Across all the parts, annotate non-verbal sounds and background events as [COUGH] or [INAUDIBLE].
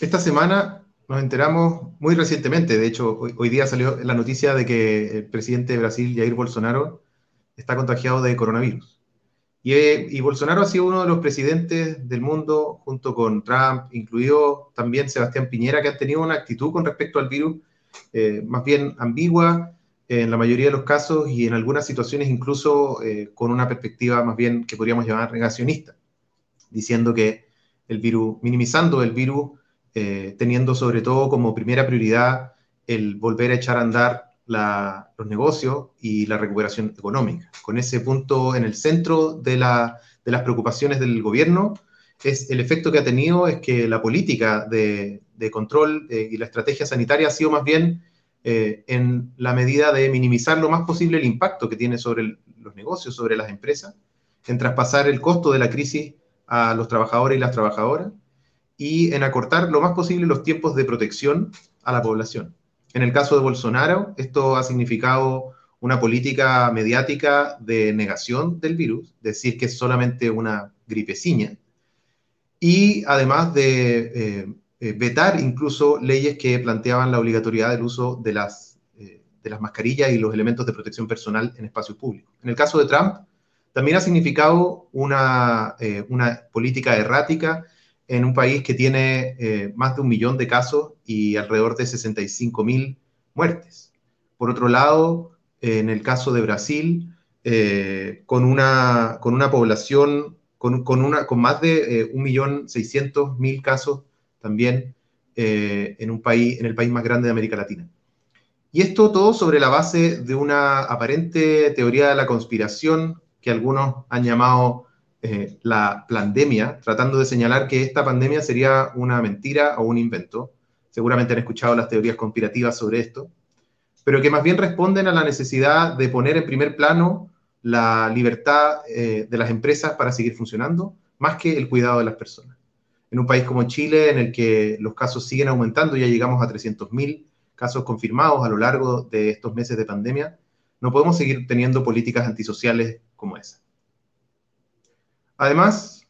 Esta semana nos enteramos muy recientemente, de hecho, hoy, día salió la noticia de que el presidente de Brasil, Jair Bolsonaro, está contagiado de coronavirus. Y, y, Bolsonaro ha sido uno de los presidentes del mundo, junto con Trump, incluido también Sebastián Piñera, que han tenido una actitud con respecto al virus eh, más bien ambigua en la mayoría de los casos y en algunas situaciones incluso eh, con una perspectiva más bien que podríamos llamar negacionista, diciendo que el virus, minimizando el virus, eh, teniendo sobre todo como primera prioridad el volver a echar a andar los negocios y la recuperación económica. Con ese punto en el centro de, de las preocupaciones del gobierno, es el efecto que ha tenido es que la política de, control eh, y la estrategia sanitaria ha sido más bien eh, en la medida de minimizar lo más posible el impacto que tiene sobre los negocios, sobre las empresas, en traspasar el costo de la crisis a los trabajadores y las trabajadoras y en acortar lo más posible los tiempos de protección a la población. En el caso de Bolsonaro, esto ha significado una política mediática de negación del virus, decir que es solamente una gripeciña, y además de eh, eh, vetar incluso leyes que planteaban la obligatoriedad del uso de las, eh, de las mascarillas y los elementos de protección personal en espacios públicos. En el caso de Trump, también ha significado una, una política errática en un país que tiene más de un millón de casos y alrededor de 65 mil muertes. Por otro lado, en el caso de Brasil, con, una, con una población con, una, con más de eh, 1.600.000 casos también eh, en, un país, en el país más grande de América Latina. Y esto todo sobre la base de una aparente teoría de la conspiración que algunos han llamado eh, la pandemia, tratando de señalar que esta pandemia sería una mentira o un invento. Seguramente han escuchado las teorías conspirativas sobre esto, pero que más bien responden a la necesidad de poner en primer plano la libertad eh, de las empresas para seguir funcionando, más que el cuidado de las personas. En un país como Chile, en el que los casos siguen aumentando, ya llegamos a 300.000 casos confirmados a lo largo de estos meses de pandemia, no podemos seguir teniendo políticas antisociales como esa. Además,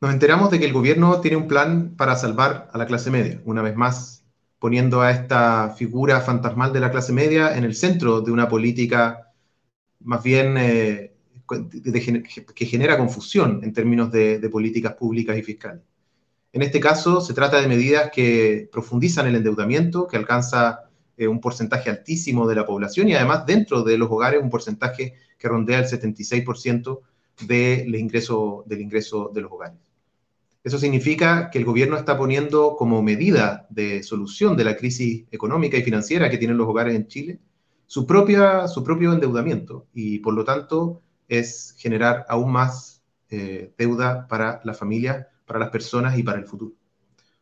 nos enteramos de que el gobierno tiene un plan para salvar a la clase media. Una vez más, poniendo a esta figura fantasmal de la clase media en el centro de una política más bien eh, que genera confusión en términos de, políticas públicas y fiscales. En este caso, se trata de medidas que profundizan el endeudamiento, que alcanza eh, un porcentaje altísimo de la población y además dentro de los hogares un porcentaje que rondea el 76% del ingreso, del ingreso de los hogares. Eso significa que el gobierno está poniendo como medida de solución de la crisis económica y financiera que tienen los hogares en Chile su, propia, su propio endeudamiento y por lo tanto es generar aún más eh, deuda para la familia, para las personas y para el futuro.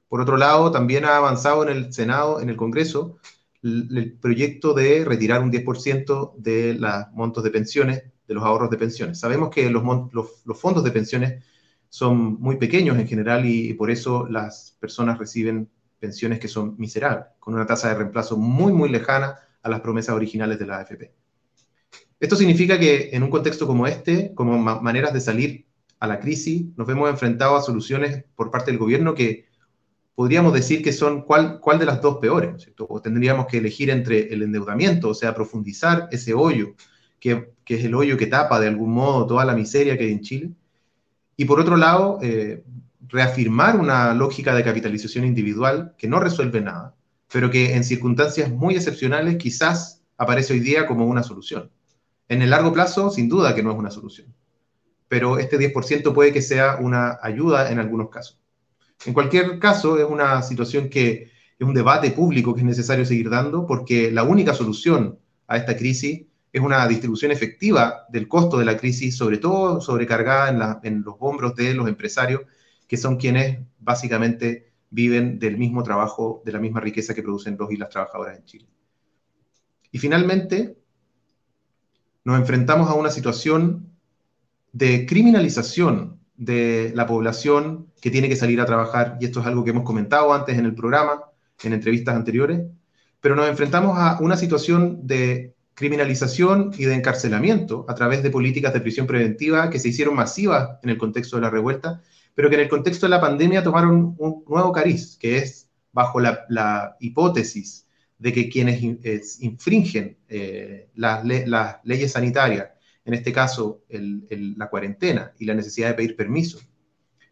Por otro lado, también ha avanzado en el Senado, en el Congreso, el, proyecto de retirar un 10% de los montos de pensiones, de los ahorros de pensiones. Sabemos que los, los fondos de pensiones son muy pequeños en general y, por eso las personas reciben pensiones que son miserables, con una tasa de reemplazo muy, muy lejana a las promesas originales de la AFP. Esto significa que en un contexto como este, como maneras de salir a la crisis, nos vemos enfrentados a soluciones por parte del gobierno que podríamos decir que son cuál, cuál de las dos peores, o tendríamos que elegir entre el endeudamiento, o sea, profundizar ese hoyo, que, que es el hoyo que tapa de algún modo toda la miseria que hay en Chile, y por otro lado, eh, reafirmar una lógica de capitalización individual que no resuelve nada, pero que en circunstancias muy excepcionales quizás aparece hoy día como una solución. En el largo plazo, sin duda que no es una solución, pero este 10% puede que sea una ayuda en algunos casos. En cualquier caso, es una situación que es un debate público que es necesario seguir dando porque la única solución a esta crisis es una distribución efectiva del costo de la crisis, sobre todo sobrecargada en, los hombros de los empresarios, que son quienes básicamente viven del mismo trabajo, de la misma riqueza que producen los y las trabajadoras en Chile. Y finalmente, nos enfrentamos a una situación de criminalización de la población que tiene que salir a trabajar, y esto es algo que hemos comentado antes en el programa, en entrevistas anteriores, pero nos enfrentamos a una situación de criminalización y de encarcelamiento a través de políticas de prisión preventiva que se hicieron masivas en el contexto de la revuelta, pero que en el contexto de la pandemia tomaron un nuevo cariz, que es bajo la, hipótesis de que quienes infringen eh, las, leyes sanitarias, en este caso la cuarentena y la necesidad de pedir permiso,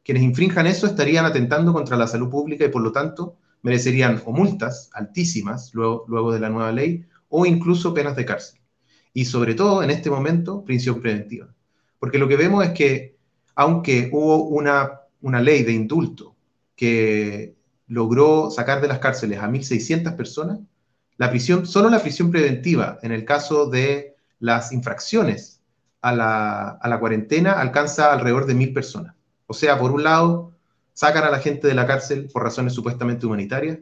quienes infrinjan eso estarían atentando contra la salud pública y por lo tanto merecerían o multas altísimas luego, luego de la nueva ley o incluso penas de cárcel. Y sobre todo en este momento, prisión preventiva. Porque lo que vemos es que aunque hubo una, una ley de indulto que logró sacar de las cárceles a 1.600 personas, la prisión, solo la prisión preventiva en el caso de las infracciones a la, a la cuarentena alcanza alrededor de 1.000 personas. O sea, por un lado, sacan a la gente de la cárcel por razones supuestamente humanitarias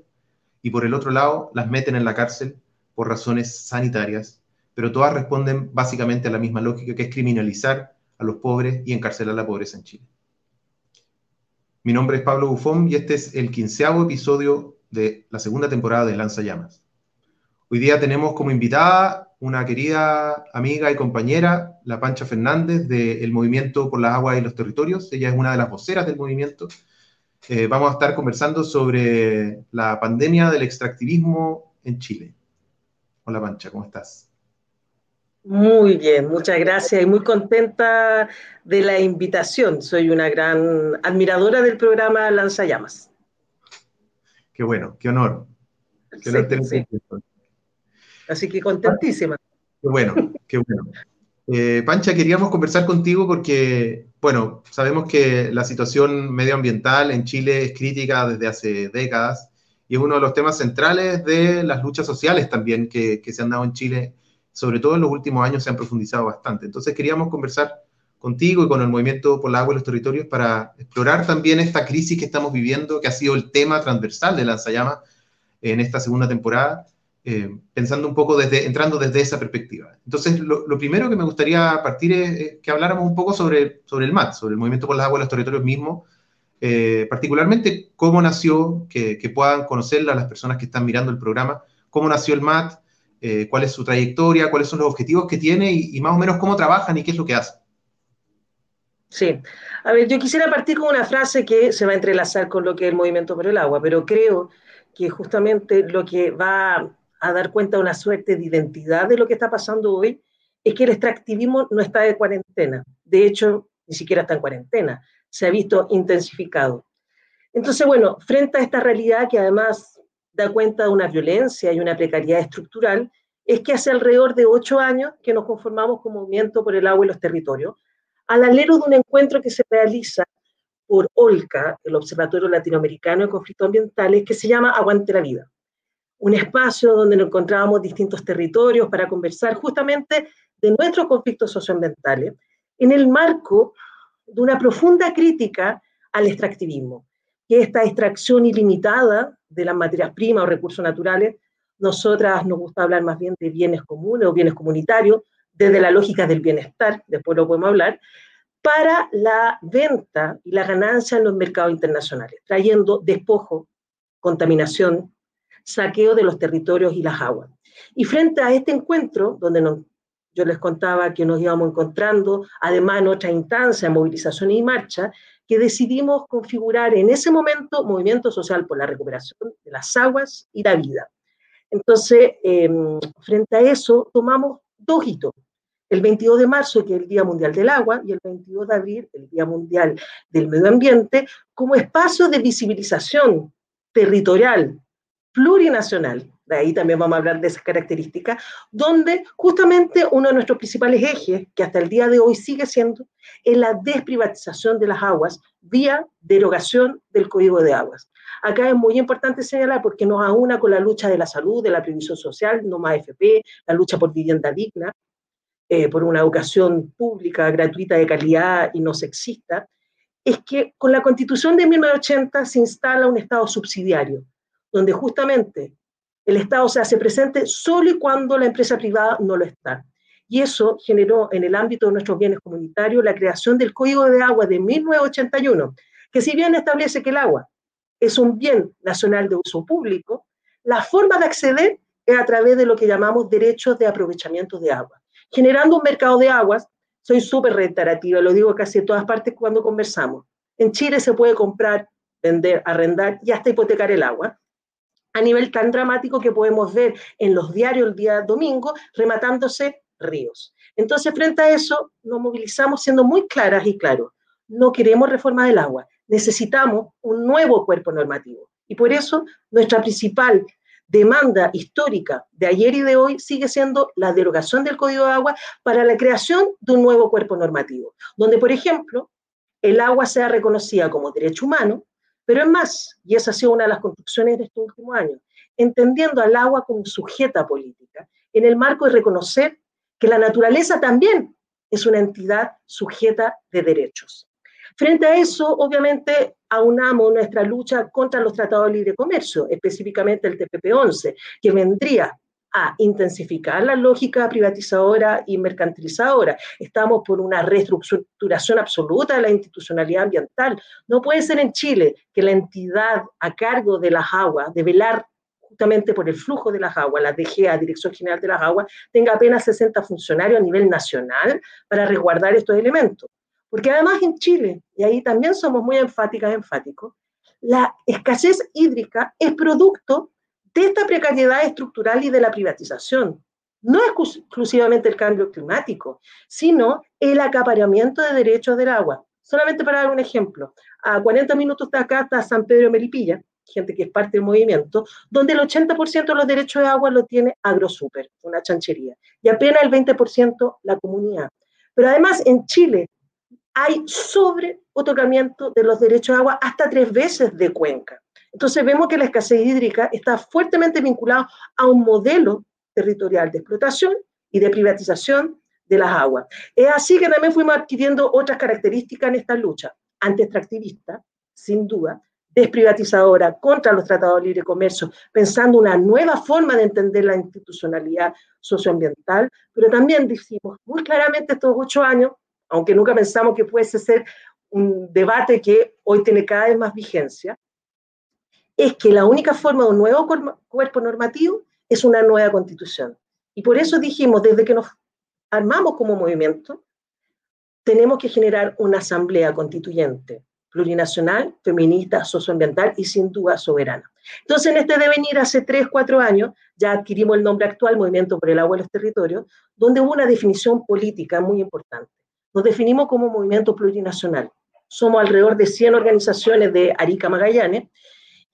y por el otro lado las meten en la cárcel por razones sanitarias, pero todas responden básicamente a la misma lógica que es criminalizar a los pobres y encarcelar la pobreza en Chile. Mi nombre es Pablo Bufón y este es el quinceavo episodio de la segunda temporada de Lanza Llamas. Hoy día tenemos como invitada una querida amiga y compañera, la Pancha Fernández, del Movimiento por las Aguas y los Territorios. Ella es una de las voceras del movimiento eh, vamos a estar conversando sobre la pandemia del extractivismo en Chile. Hola Pancha, ¿cómo estás? Muy bien, muchas gracias y muy contenta de la invitación. Soy una gran admiradora del programa Lanzallamas. Qué bueno, qué honor. Qué Así que contentísima. Qué bueno, qué bueno. Eh, Pancha, queríamos conversar contigo porque, bueno, sabemos que la situación medioambiental en Chile es crítica desde hace décadas y es uno de los temas centrales de las luchas sociales también que, se han dado en Chile, sobre todo en los últimos años se han profundizado bastante. Entonces queríamos conversar contigo y con el Movimiento por la Agua y los Territorios para explorar también esta crisis que estamos viviendo, que ha sido el tema transversal de Lanzallamas en esta segunda temporada eh, pensando un poco desde, entrando desde esa perspectiva. Entonces, lo, primero que me gustaría partir es, que habláramos un poco sobre, sobre el MAT, sobre el Movimiento por las Aguas de los Territorios mismos, eh, particularmente cómo nació, que, puedan conocerla las personas que están mirando el programa, cómo nació el MAT, eh, cuál es su trayectoria, cuáles son los objetivos que tiene y, y, más o menos cómo trabajan y qué es lo que hacen. Sí, a ver, yo quisiera partir con una frase que se va a entrelazar con lo que es el movimiento por el agua, pero creo que justamente lo que va a dar cuenta de una suerte de identidad de lo que está pasando hoy, es que el extractivismo no está de cuarentena. De hecho, ni siquiera está en cuarentena. Se ha visto intensificado. Entonces, bueno, frente a esta realidad que además da cuenta de una violencia y una precariedad estructural, es que hace alrededor de ocho años que nos conformamos como movimiento por el agua y los territorios, al alero de un encuentro que se realiza por OLCA, el Observatorio Latinoamericano de Conflictos Ambientales, que se llama Aguante la Vida un espacio donde nos encontrábamos distintos territorios para conversar justamente de nuestros conflictos socioambientales en el marco de una profunda crítica al extractivismo, que esta extracción ilimitada de las materias primas o recursos naturales, nosotras nos gusta hablar más bien de bienes comunes o bienes comunitarios, desde la lógica del bienestar, después lo podemos hablar, para la venta y la ganancia en los mercados internacionales, trayendo despojo, contaminación, saqueo de los territorios y las aguas. Y frente a este encuentro, donde yo les contaba que nos íbamos encontrando, además en otra instancia, movilización y marcha, que decidimos configurar en ese momento Movimiento Social por la Recuperación de las Aguas y la Vida. Entonces, em, frente a eso, tomamos dos hitos. El 22 de marzo, que es el Día Mundial del Agua, y el 22 de abril, el Día Mundial del Medio Ambiente, como espacio de visibilización territorial plurinacional, de ahí también vamos a hablar de esas características, donde justamente uno de nuestros principales ejes, que hasta el día de hoy sigue siendo, es la desprivatización de las aguas vía derogación del Código de Aguas. Acá es muy importante señalar porque nos aúna con la lucha de la salud, de la previsión social, no más FP, la lucha por vivienda digna, eh, por una educación pública, gratuita, de calidad y no sexista, es que con la Constitución de 1980 se instala un Estado subsidiario, donde justamente el Estado se hace presente solo y cuando la empresa privada no lo está. Y eso generó en el ámbito de nuestros bienes comunitarios la creación del Código de Agua de 1981, que si bien establece que el agua es un bien nacional de uso público, la forma de acceder es a través de lo que llamamos derechos de aprovechamiento de agua. Generando un mercado de aguas, soy súper reiterativa, lo digo casi en todas partes cuando conversamos, en Chile se puede comprar, vender, arrendar y hasta hipotecar el agua a nivel tan dramático que podemos ver en los diarios el día domingo rematándose ríos. Entonces, frente a eso, nos movilizamos siendo muy claras y claros. No queremos reforma del agua, necesitamos un nuevo cuerpo normativo. Y por eso nuestra principal demanda histórica de ayer y de hoy sigue siendo la derogación del Código de Agua para la creación de un nuevo cuerpo normativo, donde, por ejemplo, el agua sea reconocida como derecho humano, pero es más, y esa ha sido una de las construcciones de estos últimos años, entendiendo al agua como sujeta política, en el marco de reconocer que la naturaleza también es una entidad sujeta de derechos. Frente a eso, obviamente, aunamos nuestra lucha contra los tratados de libre comercio, específicamente el TPP-11, que vendría a intensificar la lógica privatizadora y mercantilizadora. Estamos por una reestructuración absoluta de la institucionalidad ambiental. No puede ser en Chile que la entidad a cargo de las aguas, de velar justamente por el flujo de las aguas, la DGA, Dirección General de las Aguas, tenga apenas 60 funcionarios a nivel nacional para resguardar estos elementos. Porque además en Chile, y ahí también somos muy enfáticas, enfáticos, la escasez hídrica es producto de esta precariedad estructural y de la privatización. No es exclusivamente el cambio climático, sino el acaparamiento de derechos del agua. Solamente para dar un ejemplo, a 40 minutos de acá está San Pedro Melipilla, gente que es parte del movimiento, donde el 80% de los derechos de agua lo tiene AgroSuper, una chanchería, y apenas el 20% la comunidad. Pero además en Chile hay sobre otorgamiento de los derechos de agua hasta tres veces de cuenca. Entonces vemos que la escasez hídrica está fuertemente vinculada a un modelo territorial de explotación y de privatización de las aguas. Es así que también fuimos adquiriendo otras características en esta lucha, antiextractivista, sin duda, desprivatizadora, contra los tratados de libre comercio, pensando una nueva forma de entender la institucionalidad socioambiental, pero también decimos muy claramente estos ocho años, aunque nunca pensamos que pudiese ser un debate que hoy tiene cada vez más vigencia, es que la única forma de un nuevo cuerpo normativo es una nueva constitución. Y por eso dijimos, desde que nos armamos como movimiento, tenemos que generar una asamblea constituyente, plurinacional, feminista, socioambiental y sin duda soberana. Entonces, en este devenir, hace tres, cuatro años, ya adquirimos el nombre actual, Movimiento por el Agua y los Territorios, donde hubo una definición política muy importante. Nos definimos como movimiento plurinacional. Somos alrededor de 100 organizaciones de Arica Magallanes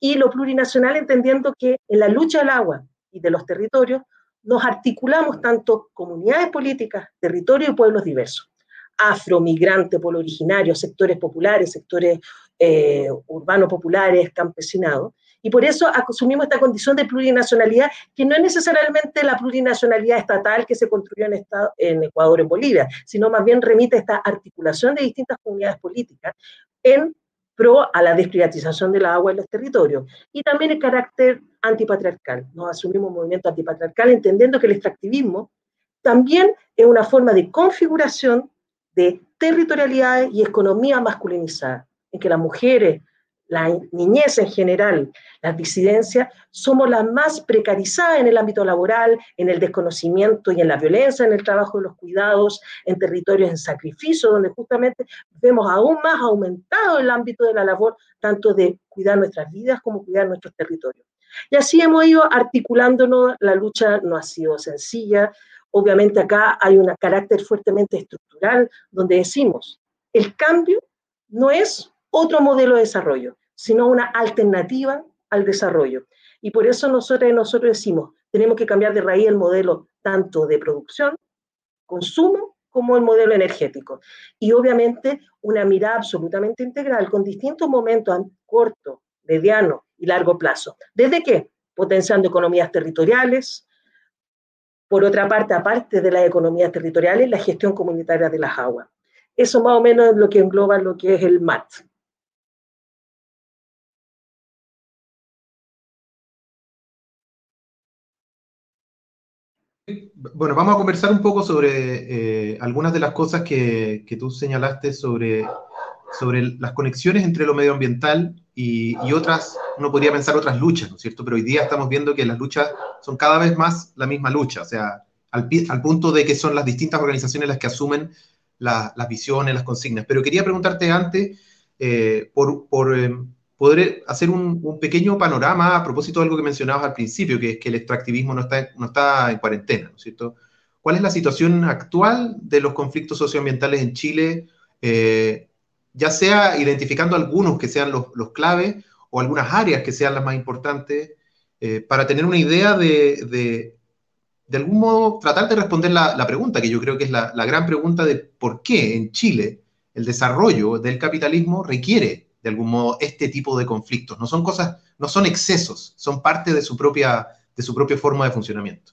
y lo plurinacional entendiendo que en la lucha del agua y de los territorios nos articulamos tanto comunidades políticas, territorios y pueblos diversos, afro, migrante, pueblo originario, sectores populares, sectores eh, urbanos populares, campesinados, y por eso asumimos esta condición de plurinacionalidad, que no es necesariamente la plurinacionalidad estatal que se construyó en, en Ecuador, en Bolivia, sino más bien remite a esta articulación de distintas comunidades políticas en pro a la desprivatización de la agua en los territorios. Y también el carácter antipatriarcal. Nos asumimos un movimiento antipatriarcal entendiendo que el extractivismo también es una forma de configuración de territorialidades y economía masculinizada, en que las mujeres, la niñez en general, las disidencias, somos las más precarizadas en el ámbito laboral, en el desconocimiento y en la violencia, en el trabajo de los cuidados, en territorios en sacrificio, donde justamente vemos aún más aumentado el ámbito de la labor, tanto de cuidar nuestras vidas como cuidar nuestros territorios. Y así hemos ido articulándonos, la lucha no ha sido sencilla, obviamente acá hay un carácter fuertemente estructural, donde decimos, el cambio no es otro modelo de desarrollo, sino una alternativa al desarrollo. Y por eso nosotros, nosotros decimos, tenemos que cambiar de raíz el modelo tanto de producción, consumo, como el modelo energético. Y obviamente una mirada absolutamente integral con distintos momentos a corto, mediano y largo plazo. ¿Desde qué? Potenciando economías territoriales. Por otra parte, aparte de las economías territoriales, la gestión comunitaria de las aguas. Eso más o menos es lo que engloba lo que es el MAT. Bueno, vamos a conversar un poco sobre eh, algunas de las cosas que, tú señalaste sobre, sobre las conexiones entre lo medioambiental y, otras, uno podría pensar otras luchas, ¿no es cierto? Pero hoy día estamos viendo que las luchas son cada vez más la misma lucha, o sea, al, al punto de que son las distintas organizaciones las que asumen las visiones, las consignas. Pero quería preguntarte antes, eh, por, poder hacer un, pequeño panorama a propósito de algo que mencionabas al principio, que es que el extractivismo no está, no está en cuarentena, ¿no es cierto? ¿Cuál es la situación actual de los conflictos socioambientales en Chile? ya sea identificando algunos que sean los, los claves o algunas áreas que sean las más importantes, para tener una idea de, de algún modo tratar de responder la, pregunta, que yo creo que es la, gran pregunta de por qué en Chile el desarrollo del capitalismo requiere de algún modo este tipo de conflictos. No son cosas, no son excesos, son parte de su propia, de su propia forma de funcionamiento.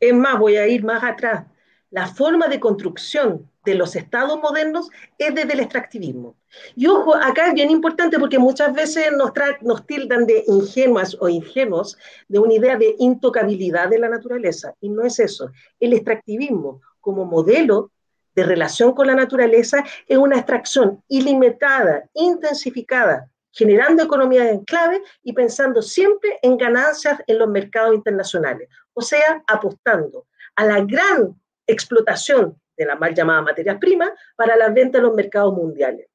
Es más, voy a ir más atrás. La forma de construcción de los estados modernos es desde el extractivismo. Y ojo, acá es bien importante porque muchas veces nos, nos tildan de ingenuas o ingenuos de una idea de intocabilidad de la naturaleza. Y no es eso. El extractivismo como modelo de relación con la naturaleza es una extracción ilimitada, intensificada, generando economía en clave y pensando siempre en ganancias en los mercados internacionales. O sea, apostando a la gran explotación de la mal llamada materias primas para la venta en los mercados mundiales.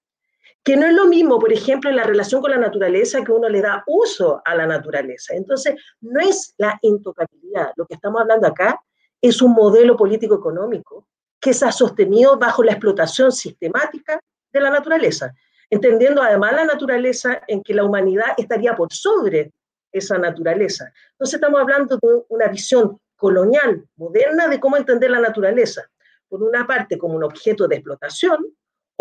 Que no es lo mismo, por ejemplo, en la relación con la naturaleza, que uno le da uso a la naturaleza. Entonces, no es la intocabilidad. Lo que estamos hablando acá es un modelo político-económico que se ha sostenido bajo la explotación sistemática de la naturaleza, entendiendo además la naturaleza en que la humanidad estaría por sobre esa naturaleza. Entonces estamos hablando de una visión colonial, moderna, de cómo entender la naturaleza por una parte como un objeto de explotación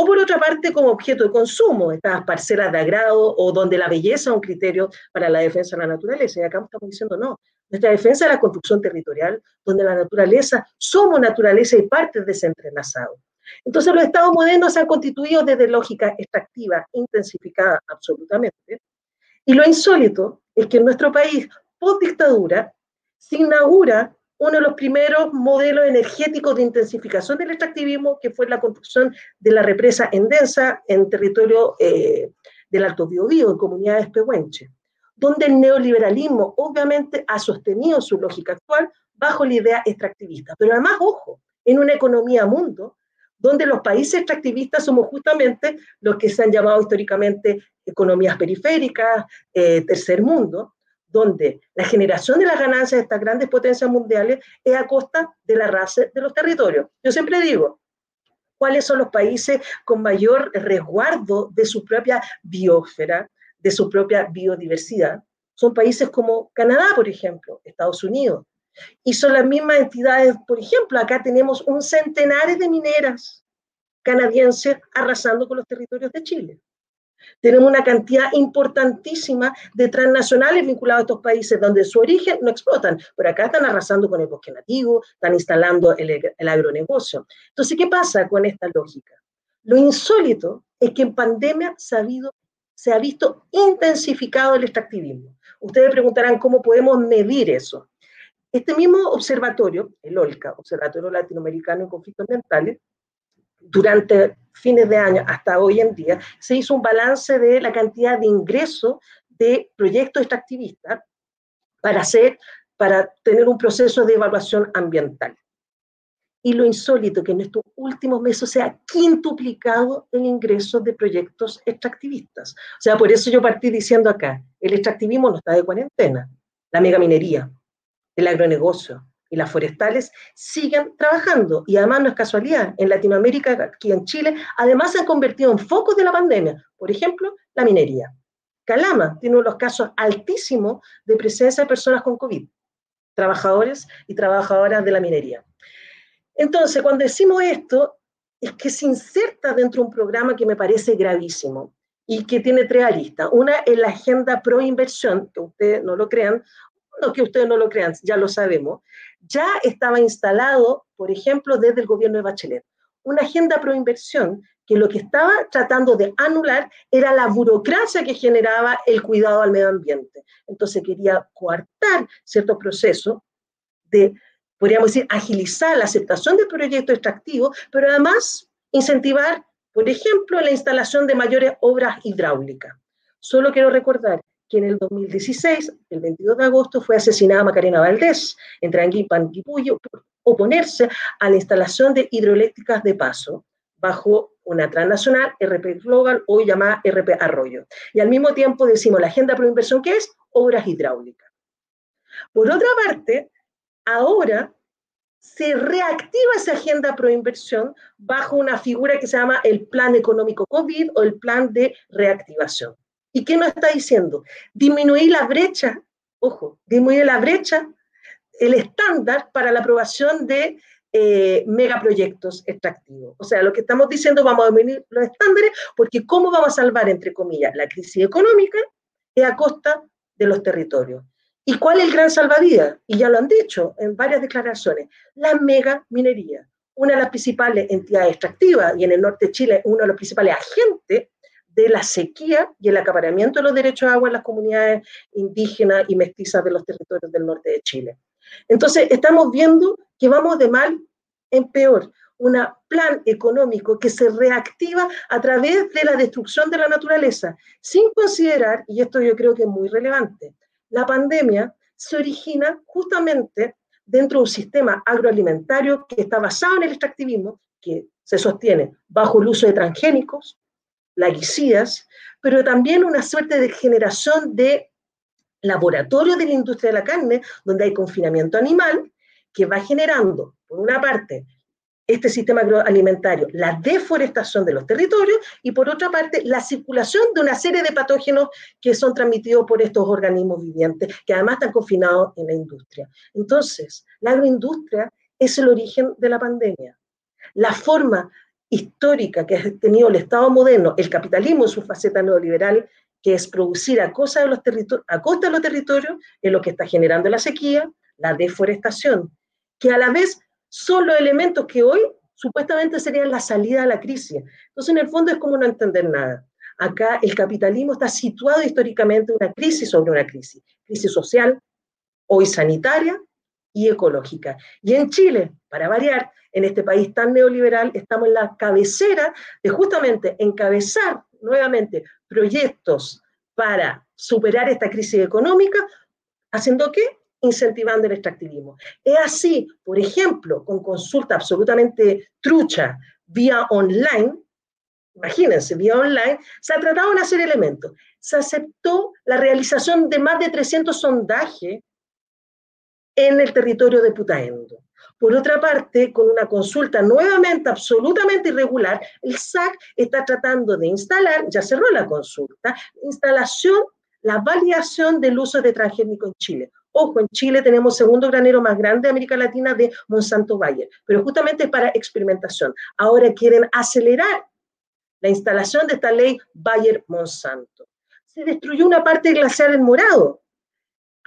o por otra parte como objeto de consumo, estas parcelas de agrado o donde la belleza es un criterio para la defensa de la naturaleza. Y acá estamos diciendo, no, nuestra defensa es la construcción territorial, donde la naturaleza, somos naturaleza y parte desentrenazados. Entonces los estados modernos se han constituido desde lógica extractiva, intensificada absolutamente. Y lo insólito es que en nuestro país, post dictadura, se inaugura uno de los primeros modelos energéticos de intensificación del extractivismo, que fue la construcción de la represa Endensa en territorio eh, del Alto Biobío, en comunidades pehuenche, donde el neoliberalismo obviamente ha sostenido su lógica actual bajo la idea extractivista. Pero además, ojo, en una economía mundo, donde los países extractivistas somos justamente los que se han llamado históricamente economías periféricas, eh, tercer mundo, donde la generación de las ganancias de estas grandes potencias mundiales es a costa de la raza de los territorios. Yo siempre digo, ¿cuáles son los países con mayor resguardo de su propia biosfera, de su propia biodiversidad? Son países como Canadá, por ejemplo, Estados Unidos. Y son las mismas entidades, por ejemplo, acá tenemos un centenar de mineras canadienses arrasando con los territorios de Chile. Tenemos una cantidad importantísima de transnacionales vinculados a estos países donde su origen no explotan, pero acá están arrasando con el bosque nativo, están instalando el, el agronegocio. Entonces, ¿qué pasa con esta lógica? Lo insólito es que en pandemia se se ha visto intensificado el extractivismo. Ustedes preguntarán cómo podemos medir eso. Este mismo observatorio, el OLCA, Observatorio Latinoamericano en Conflictos Ambientales, durante fines de año hasta hoy en día, se hizo un balance de la cantidad de ingresos de proyectos extractivistas para, hacer, para tener un proceso de evaluación ambiental. Y lo insólito que en estos últimos meses se ha quintuplicado el ingreso de proyectos extractivistas. O sea, por eso yo partí diciendo acá, el extractivismo no está de cuarentena, la megaminería, el agronegocio, y las forestales siguen trabajando. Y además no es casualidad, en Latinoamérica, aquí en Chile, además se han convertido en focos de la pandemia. Por ejemplo, la minería. Calama tiene uno de los casos altísimos de presencia de personas con COVID, trabajadores y trabajadoras de la minería. Entonces, cuando decimos esto, es que se inserta dentro de un programa que me parece gravísimo y que tiene tres aristas. Una es la agenda pro inversión, que ustedes no lo crean, no que ustedes no lo crean, ya lo sabemos, ya estaba instalado, por ejemplo, desde el gobierno de Bachelet. Una agenda pro inversión que lo que estaba tratando de anular era la burocracia que generaba el cuidado al medio ambiente. Entonces quería coartar ciertos procesos de, podríamos decir, agilizar la aceptación del proyecto extractivo, pero además incentivar, por ejemplo, la instalación de mayores obras hidráulicas. Solo quiero recordar que en el 2016, el 22 de agosto, fue asesinada Macarena Valdés en Tranguimpan, por oponerse a la instalación de hidroeléctricas de paso bajo una transnacional, RP Global, hoy llamada RP Arroyo. Y al mismo tiempo decimos la agenda pro inversión, que es obras hidráulicas. Por otra parte, ahora se reactiva esa agenda pro inversión bajo una figura que se llama el Plan Económico COVID o el Plan de Reactivación. ¿Y qué nos está diciendo? Disminuir la brecha, ojo, disminuir la brecha, el estándar para la aprobación de eh, megaproyectos extractivos. O sea, lo que estamos diciendo, vamos a disminuir los estándares, porque ¿cómo vamos a salvar, entre comillas, la crisis económica? Es a costa de los territorios. ¿Y cuál es el gran salvavidas? Y ya lo han dicho en varias declaraciones, la mega minería, una de las principales entidades extractivas y en el norte de Chile uno de los principales agentes de la sequía y el acaparamiento de los derechos de agua en las comunidades indígenas y mestizas de los territorios del norte de Chile. Entonces, estamos viendo que vamos de mal en peor. Un plan económico que se reactiva a través de la destrucción de la naturaleza, sin considerar, y esto yo creo que es muy relevante, la pandemia se origina justamente dentro de un sistema agroalimentario que está basado en el extractivismo, que se sostiene bajo el uso de transgénicos, laguicidas, pero también una suerte de generación de laboratorio de la industria de la carne, donde hay confinamiento animal, que va generando, por una parte, este sistema agroalimentario, la deforestación de los territorios y por otra parte la circulación de una serie de patógenos que son transmitidos por estos organismos vivientes que además están confinados en la industria. Entonces, la agroindustria es el origen de la pandemia. La forma histórica que ha tenido el Estado moderno, el capitalismo en su faceta neoliberal, que es producir a costa de los, a costa de los territorios, es lo que está generando la sequía, la deforestación, que a la vez son los elementos que hoy supuestamente serían la salida a la crisis. Entonces, en el fondo es como no entender nada. Acá el capitalismo está situado históricamente en una crisis sobre una crisis, crisis social, hoy sanitaria y ecológica. Y en Chile, para variar, en este país tan neoliberal, estamos en la cabecera de justamente encabezar nuevamente proyectos para superar esta crisis económica, haciendo qué? incentivando el extractivismo. Es así, por ejemplo, con consulta absolutamente trucha vía online, imagínense, vía online, se ha tratado de elementos. Se aceptó la realización de más de 300 sondajes en el territorio de Putaendo. Por otra parte, con una consulta nuevamente absolutamente irregular, el SAC está tratando de instalar, ya cerró la consulta, instalación, la validación del uso de transgénico en Chile. Ojo, en Chile tenemos segundo granero más grande de América Latina de Monsanto Bayer, pero justamente para experimentación. Ahora quieren acelerar la instalación de esta ley Bayer-Monsanto. Se destruyó una parte glaciar en Morado.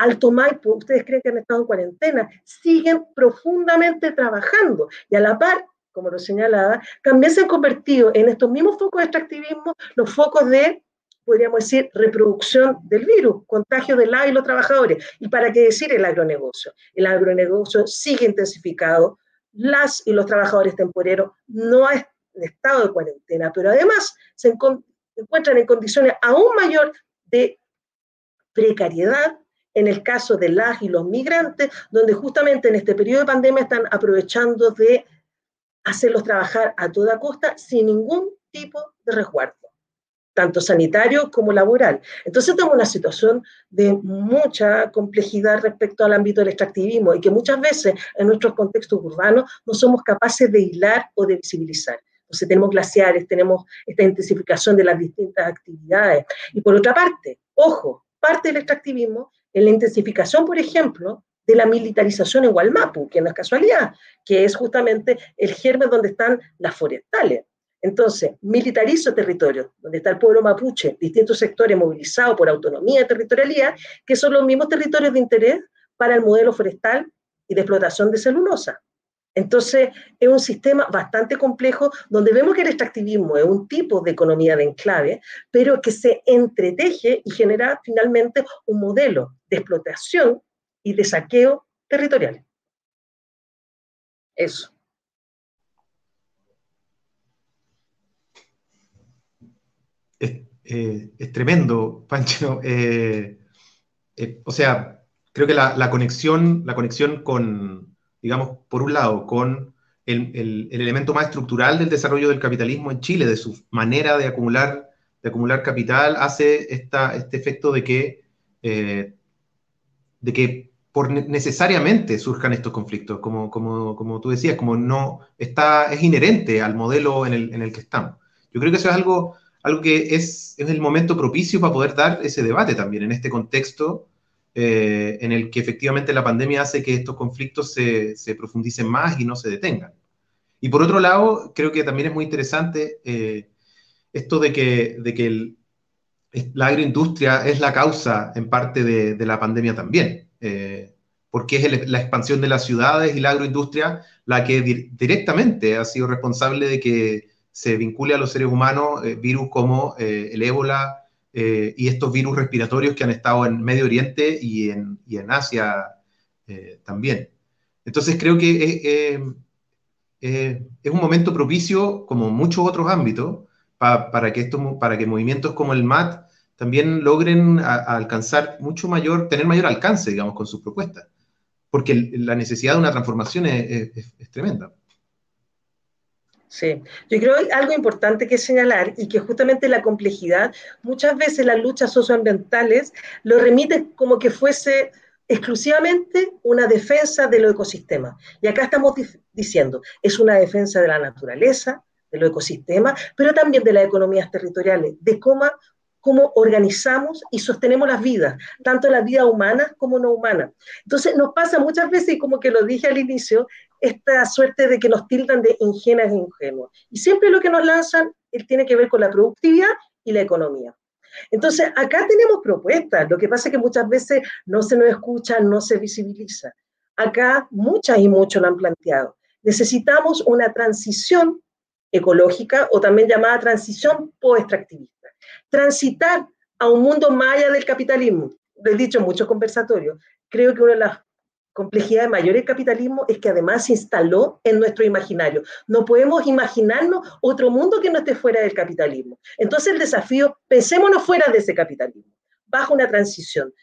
Alto Maipo, ustedes creen que han estado en cuarentena, siguen profundamente trabajando y a la par, como lo señalaba, también se han convertido en estos mismos focos de extractivismo los focos de podríamos decir, reproducción del virus, contagio de la y los trabajadores. ¿Y para qué decir el agronegocio? El agronegocio sigue intensificado, las y los trabajadores temporeros no han estado de cuarentena, pero además se encuentran en condiciones aún mayor de precariedad en el caso de las y los migrantes, donde justamente en este periodo de pandemia están aprovechando de hacerlos trabajar a toda costa sin ningún tipo de resguardo tanto sanitario como laboral. Entonces tenemos una situación de mucha complejidad respecto al ámbito del extractivismo y que muchas veces en nuestros contextos urbanos no somos capaces de hilar o de visibilizar. Entonces tenemos glaciares, tenemos esta intensificación de las distintas actividades. Y por otra parte, ojo, parte del extractivismo en la intensificación, por ejemplo, de la militarización en Gualmapu, que no es casualidad, que es justamente el germen donde están las forestales. Entonces, militarizo territorio, donde está el pueblo mapuche, distintos sectores movilizados por autonomía y territorialidad, que son los mismos territorios de interés para el modelo forestal y de explotación de celulosa. Entonces, es un sistema bastante complejo donde vemos que el extractivismo es un tipo de economía de enclave, pero que se entreteje y genera finalmente un modelo de explotación y de saqueo territorial. Eso. Eh, es tremendo, Pancho. [LAUGHS] Eh, eh, o sea, creo que la, conexión, la conexión con, digamos, por un lado, con el, elemento más estructural del desarrollo del capitalismo en Chile, de su manera de acumular, de acumular capital, hace esta, este efecto de que, eh, de que por necesariamente surjan estos conflictos, como, como, como, tú decías, como no está, es inherente al modelo en el, en el que estamos. Yo creo que eso es algo, algo que es, es el momento propicio para poder dar ese debate también en este contexto eh, en el que efectivamente la pandemia hace que estos conflictos se, profundicen más y no se detengan. Y por otro lado, creo que también es muy interesante eh, esto de que, la agroindustria es la causa en parte de, de la pandemia también, eh, porque es la expansión de las ciudades y la agroindustria la que directamente ha sido responsable de que se vincule a los seres humanos virus como el ébola, eh, y estos virus respiratorios que han estado en Medio Oriente y en, y en Asia eh, también. Entonces creo que es un momento propicio, como muchos otros ámbitos, para, que esto, para que movimientos como el MAT también logren alcanzar mucho mayor, tener mayor alcance, digamos, con sus propuestas, porque la necesidad de una transformación es tremenda. Sí, yo creo que algo importante que señalar y que justamente la complejidad, muchas veces las luchas socioambientales lo remiten como que fuese exclusivamente una defensa de los ecosistemas. Y acá estamos diciendo, es una defensa de la naturaleza, de los ecosistemas, pero también de las economías territoriales, de cómo, cómo organizamos y sostenemos las vidas, tanto las vidas humanas como no humanas. Entonces nos pasa muchas veces, y como que lo dije al inicio, esta suerte de que nos tildan de ingenuas e ingenuos. Y siempre lo que nos lanzan tiene que ver con la productividad y la economía. Entonces, acá tenemos propuestas, lo que pasa es que muchas veces no se nos escucha, no se visibiliza. Acá muchas y muchos lo han planteado. Necesitamos una transición ecológica o también llamada transición post-extractivista transitar a un mundo allá del capitalismo. Lo he dicho en muchos conversatorios. Creo que una de las complejidades mayores del capitalismo es que además se instaló en nuestro imaginario. No podemos imaginarnos otro mundo que no esté fuera del capitalismo. Entonces el desafío, pensémonos fuera de ese capitalismo, bajo una transición.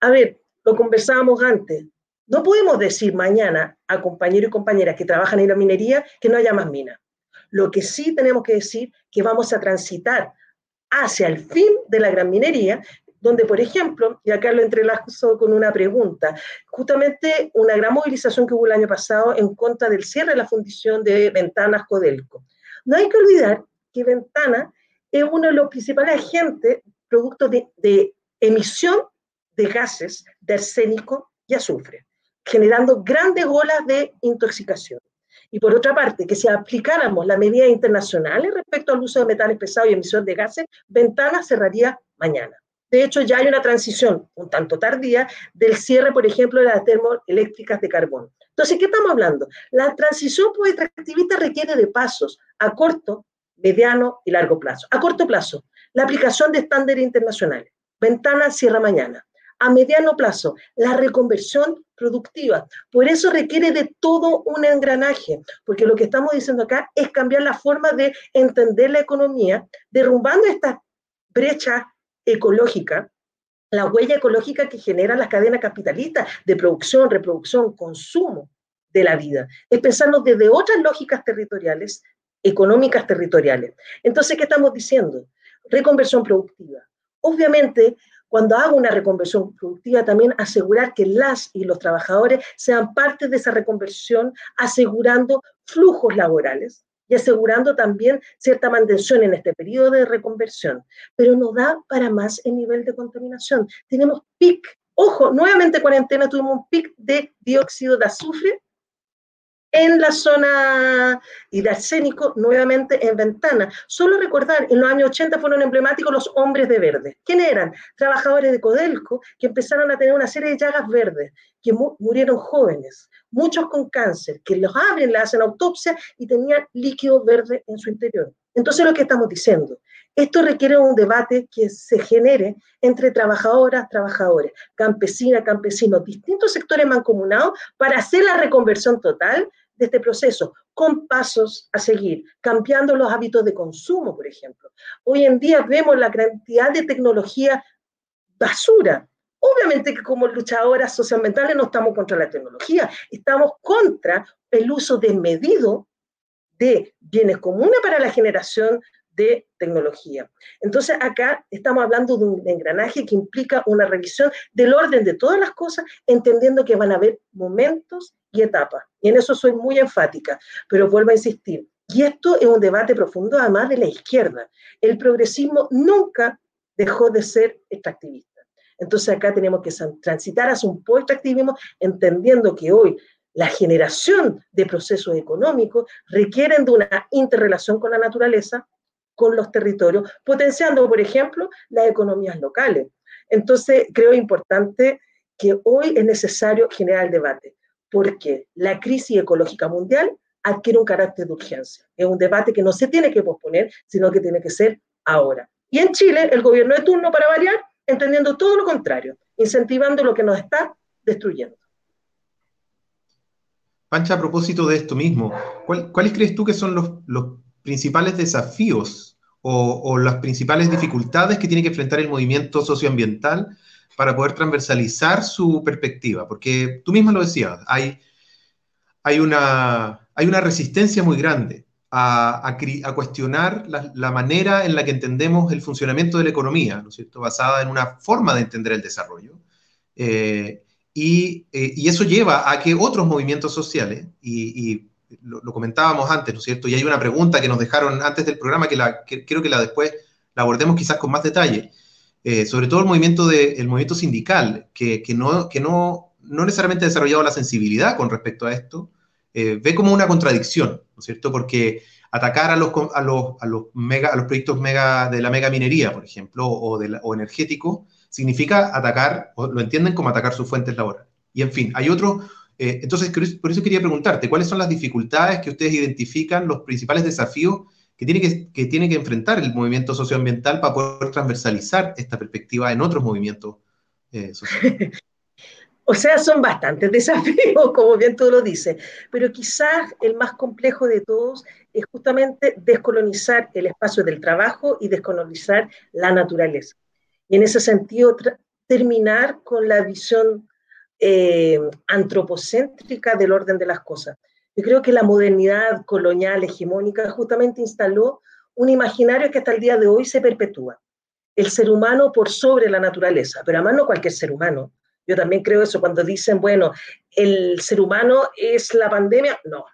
A ver, lo conversábamos antes. No podemos decir mañana a compañeros y compañeras que trabajan en la minería que no haya más minas. Lo que sí tenemos que decir que vamos a transitar hacia el fin de la gran minería, donde, por ejemplo, y acá lo entrelazo con una pregunta, justamente una gran movilización que hubo el año pasado en contra del cierre de la fundición de Ventanas Codelco. No hay que olvidar que Ventana es uno de los principales agentes producto de, emisión de gases de arsénico y azufre, generando grandes olas de intoxicación. Y por otra parte, que si aplicáramos las medidas internacionales respecto al uso de metales pesados y emisión de gases, Ventana cerraría mañana. De hecho, ya hay una transición un tanto tardía del cierre, por ejemplo, de las termoeléctricas de carbón. Entonces, ¿qué estamos hablando? La transición extractivista requiere de pasos a corto, mediano y largo plazo. A corto plazo, la aplicación de estándares internacionales. Ventana cierra mañana a mediano plazo, la reconversión productiva. Por eso requiere de todo un engranaje, porque lo que estamos diciendo acá es cambiar la forma de entender la economía, derrumbando esta brecha ecológica, la huella ecológica que generan las cadenas capitalistas de producción, reproducción, consumo de la vida. Es pensarnos desde otras lógicas territoriales, económicas territoriales. Entonces, ¿qué estamos diciendo? Reconversión productiva. Obviamente, cuando hago una reconversión productiva, también asegurar que las y los trabajadores sean parte de esa reconversión, asegurando flujos laborales y asegurando también cierta mantención en este periodo de reconversión. Pero no da para más el nivel de contaminación. Tenemos pic, ojo, nuevamente cuarentena tuvimos un pic de dióxido de azufre en la zona y de arsénico nuevamente en Ventana. Solo recordar, en los años 80 fueron emblemáticos los hombres de verde. ¿Quiénes eran? Trabajadores de Codelco que empezaron a tener una serie de llagas verdes, que murieron jóvenes, muchos con cáncer, que los abren, le hacen autopsia y tenían líquido verde en su interior. Entonces, lo que estamos diciendo, esto requiere un debate que se genere entre trabajadoras, trabajadores, campesinas, campesinos, distintos sectores mancomunados para hacer la reconversión total de este proceso, con pasos a seguir, cambiando los hábitos de consumo, por ejemplo. Hoy en día vemos la cantidad de tecnología basura. Obviamente que como luchadoras socioambientales no estamos contra la tecnología, estamos contra el uso desmedido de bienes comunes para la generación de tecnología. Entonces, acá estamos hablando de un engranaje que implica una revisión del orden de todas las cosas, entendiendo que van a haber momentos y etapas. Y en eso soy muy enfática, pero vuelvo a insistir. Y esto es un debate profundo, además de la izquierda. El progresismo nunca dejó de ser extractivista. Entonces acá tenemos que transitar hacia un post-extractivismo, entendiendo que hoy la generación de procesos económicos requieren de una interrelación con la naturaleza, con los territorios, potenciando, por ejemplo, las economías locales. Entonces, creo importante que hoy es necesario generar el debate, porque la crisis ecológica mundial adquiere un carácter de urgencia. Es un debate que no se tiene que posponer, sino que tiene que ser ahora. Y en Chile, el gobierno de turno, para variar, entendiendo todo lo contrario, incentivando lo que nos está destruyendo. Pancha, a propósito de esto mismo, ¿cuáles crees tú que son los, los principales desafíos o, las principales dificultades que tiene que enfrentar el movimiento socioambiental para poder transversalizar su perspectiva? Porque tú misma lo decías, hay, hay, una, hay una resistencia muy grande a, a, cuestionar la, manera en la que entendemos el funcionamiento de la economía, ¿no cierto?, basada en una forma de entender el desarrollo. Eh, y, eh, y, eso lleva a que otros movimientos sociales, y lo, comentábamos antes, ¿no es cierto? Y hay una pregunta que nos dejaron antes del programa que, la, que creo que la después la abordemos quizás con más detalle, eh, sobre todo el movimiento, de, el movimiento sindical, que, que, no, que no, no necesariamente ha desarrollado la sensibilidad con respecto a esto, eh, ve como una contradicción, ¿no es cierto? Porque atacar a los, a los, a los, mega, a los proyectos mega, de la mega minería, por ejemplo, o, de la, o energético, significa atacar, o lo entienden como atacar sus fuentes laborales. Y en fin, hay otros eh, entonces, por eso quería preguntarte, ¿cuáles son las dificultades que ustedes identifican, los principales desafíos que tiene que, que, tiene que enfrentar el movimiento socioambiental para poder transversalizar esta perspectiva en otros movimientos eh, sociales? [LAUGHS] O sea, son bastantes [LAUGHS] desafíos, como bien tú lo dices, pero quizás el más complejo de todos es justamente descolonizar el espacio del trabajo y descolonizar la naturaleza. Y en ese sentido, terminar con la visión eh, antropocéntrica del orden de las cosas. Yo creo que la modernidad colonial hegemónica justamente instaló un imaginario que hasta el día de hoy se perpetúa. El ser humano por sobre la naturaleza, pero además no cualquier ser humano, yo también creo eso cuando dicen, bueno, el ser humano es la pandemia. No,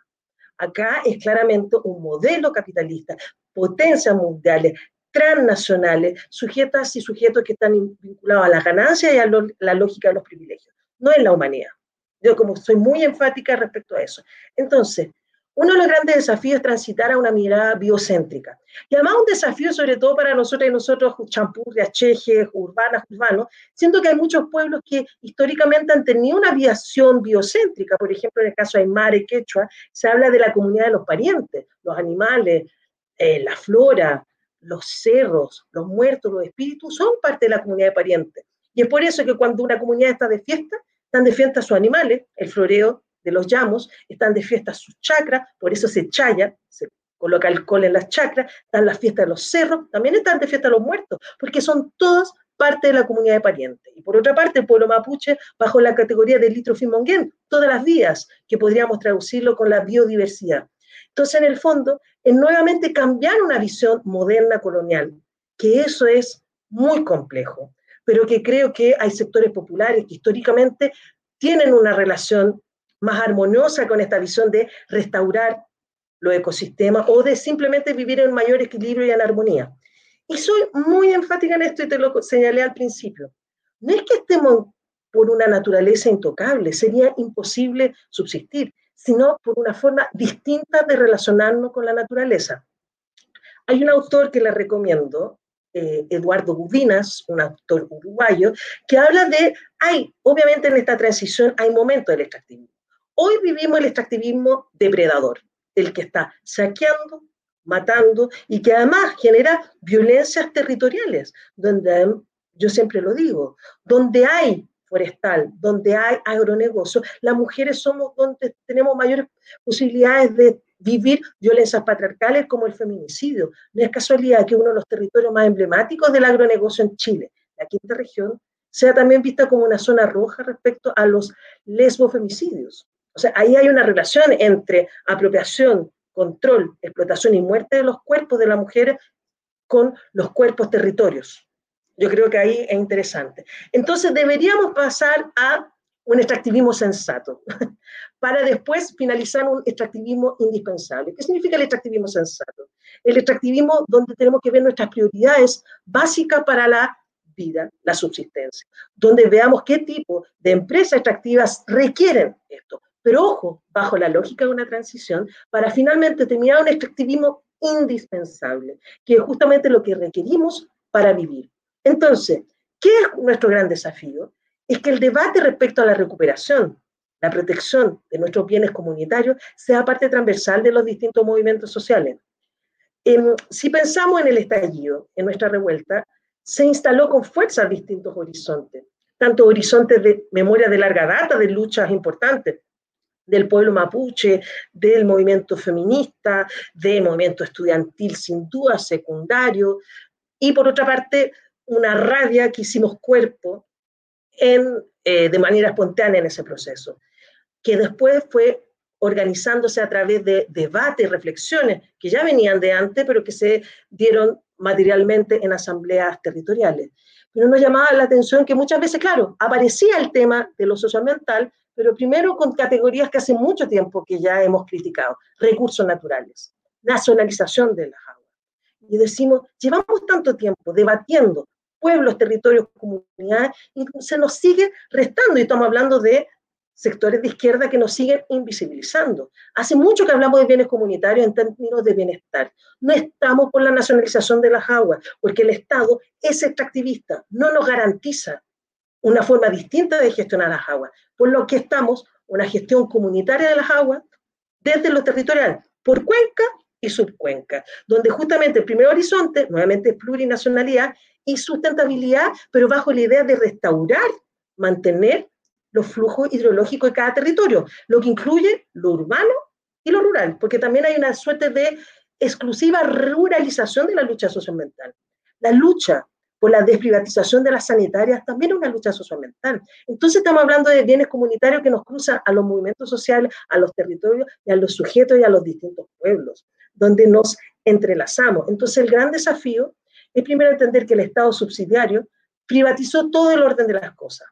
acá es claramente un modelo capitalista, potencias mundiales, transnacionales, sujetas y sujetos que están vinculados a la ganancia y a la lógica de los privilegios. No es la humanidad. Yo como soy muy enfática respecto a eso. Entonces, uno de los grandes desafíos es transitar a una mirada biocéntrica. Y además un desafío sobre todo para nosotros y nosotros, champurrias, chejes, urbanas, urbanos, siento que hay muchos pueblos que históricamente han tenido una aviación biocéntrica. Por ejemplo, en el caso de Aymara Quechua, se habla de la comunidad de los parientes, los animales, eh, la flora, los cerros, los muertos, los espíritus, son parte de la comunidad de parientes. Y es por eso que cuando una comunidad está de fiesta, están de fiesta sus animales, el floreo de los llamos, están de fiesta sus chacras, por eso se chaya, se coloca alcohol en las chacras, están las fiestas de los cerros, también están de fiesta los muertos, porque son todas parte de la comunidad de parientes. Y por otra parte, el pueblo mapuche, bajo la categoría del litro fimonguén, todas las vías, que podríamos traducirlo con la biodiversidad. Entonces, en el fondo, es nuevamente cambiar una visión moderna colonial, que eso es muy complejo, pero que creo que hay sectores populares que históricamente tienen una relación más armoniosa con esta visión de restaurar los ecosistemas o de simplemente vivir en mayor equilibrio y en armonía. Y soy muy enfática en esto y te lo señalé al principio. No es que estemos por una naturaleza intocable, sería imposible subsistir, sino por una forma distinta de relacionarnos con la naturaleza. Hay un autor que le recomiendo, eh, Eduardo Gudinas, un autor uruguayo, que habla de, hay, obviamente en esta transición hay momentos del extractivismo. Hoy vivimos el extractivismo depredador, el que está saqueando, matando y que además genera violencias territoriales, donde yo siempre lo digo, donde hay forestal, donde hay agronegocio, las mujeres somos donde tenemos mayores posibilidades de vivir violencias patriarcales como el feminicidio. No es casualidad que uno de los territorios más emblemáticos del agronegocio en Chile, la quinta región, sea también vista como una zona roja respecto a los lesbofemicidios. O sea, ahí hay una relación entre apropiación, control, explotación y muerte de los cuerpos de las mujeres con los cuerpos territorios. Yo creo que ahí es interesante. Entonces deberíamos pasar a un extractivismo sensato, para después finalizar un extractivismo indispensable. ¿Qué significa el extractivismo sensato? El extractivismo donde tenemos que ver nuestras prioridades básicas para la vida, la subsistencia, donde veamos qué tipo de empresas extractivas requieren esto. Pero ojo, bajo la lógica de una transición, para finalmente terminar un extractivismo indispensable, que es justamente lo que requerimos para vivir. Entonces, ¿qué es nuestro gran desafío? Es que el debate respecto a la recuperación, la protección de nuestros bienes comunitarios, sea parte transversal de los distintos movimientos sociales. Em, si pensamos en el estallido, en nuestra revuelta, se instaló con fuerza distintos horizontes, tanto horizontes de memoria de larga data, de luchas importantes, del pueblo mapuche, del movimiento feminista, del movimiento estudiantil sin duda secundario, y por otra parte, una rabia que hicimos cuerpo en, eh, de manera espontánea en ese proceso, que después fue organizándose a través de debates reflexiones que ya venían de antes, pero que se dieron materialmente en asambleas territoriales. Pero nos llamaba la atención que muchas veces, claro, aparecía el tema de lo socioambiental, pero primero con categorías que hace mucho tiempo que ya hemos criticado, recursos naturales, nacionalización de las aguas. Y decimos, llevamos tanto tiempo debatiendo pueblos, territorios, comunidades, y se nos sigue restando, y estamos hablando de sectores de izquierda que nos siguen invisibilizando. Hace mucho que hablamos de bienes comunitarios en términos de bienestar. No estamos por la nacionalización de las aguas, porque el Estado es extractivista, no nos garantiza una forma distinta de gestionar las aguas, por lo que estamos una gestión comunitaria de las aguas desde lo territorial, por cuenca y subcuenca, donde justamente el primer horizonte, nuevamente, plurinacionalidad y sustentabilidad, pero bajo la idea de restaurar, mantener los flujos hidrológicos de cada territorio, lo que incluye lo urbano y lo rural, porque también hay una suerte de exclusiva ruralización de la lucha socioambiental. La lucha por la desprivatización de las sanitarias también es una lucha socioambiental. Entonces estamos hablando de bienes comunitarios que nos cruzan a los movimientos sociales, a los territorios y a los sujetos y a los distintos pueblos, donde nos entrelazamos. Entonces el gran desafío es primero entender que el Estado subsidiario privatizó todo el orden de las cosas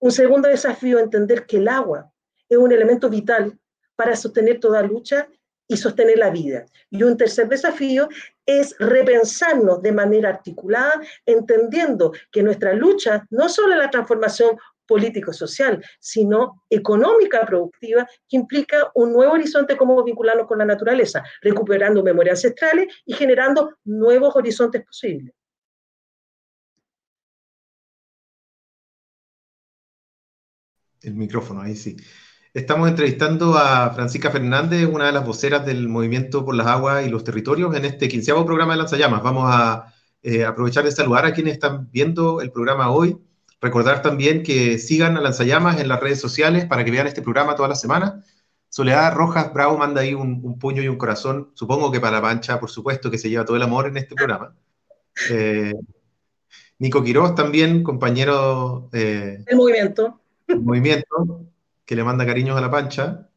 un segundo desafío, entender que el agua es un elemento vital para sostener toda lucha y sostener la vida. Y un tercer desafío es repensarnos de manera articulada, entendiendo que nuestra lucha no solo es la transformación político-social, sino económica, productiva, que implica un nuevo horizonte como vincularnos con la naturaleza, recuperando memorias ancestrales y generando nuevos horizontes posibles. El micrófono, ahí sí. Estamos entrevistando a Francisca Fernández, una de las voceras del Movimiento por las Aguas y los Territorios, en este quinceavo programa de Lanzallamas. Vamos a eh, aprovechar de saludar a quienes están viendo el programa hoy. Recordar también que sigan a Lanzallamas en las redes sociales para que vean este programa toda la semana. Soledad Rojas Bravo manda ahí un, puño y un corazón, supongo que para la pancha, por supuesto, que se lleva todo el amor en este programa. Eh, Nico Quiroz también, compañero... Eh, el movimiento movimiento, que le manda cariños a la pancha.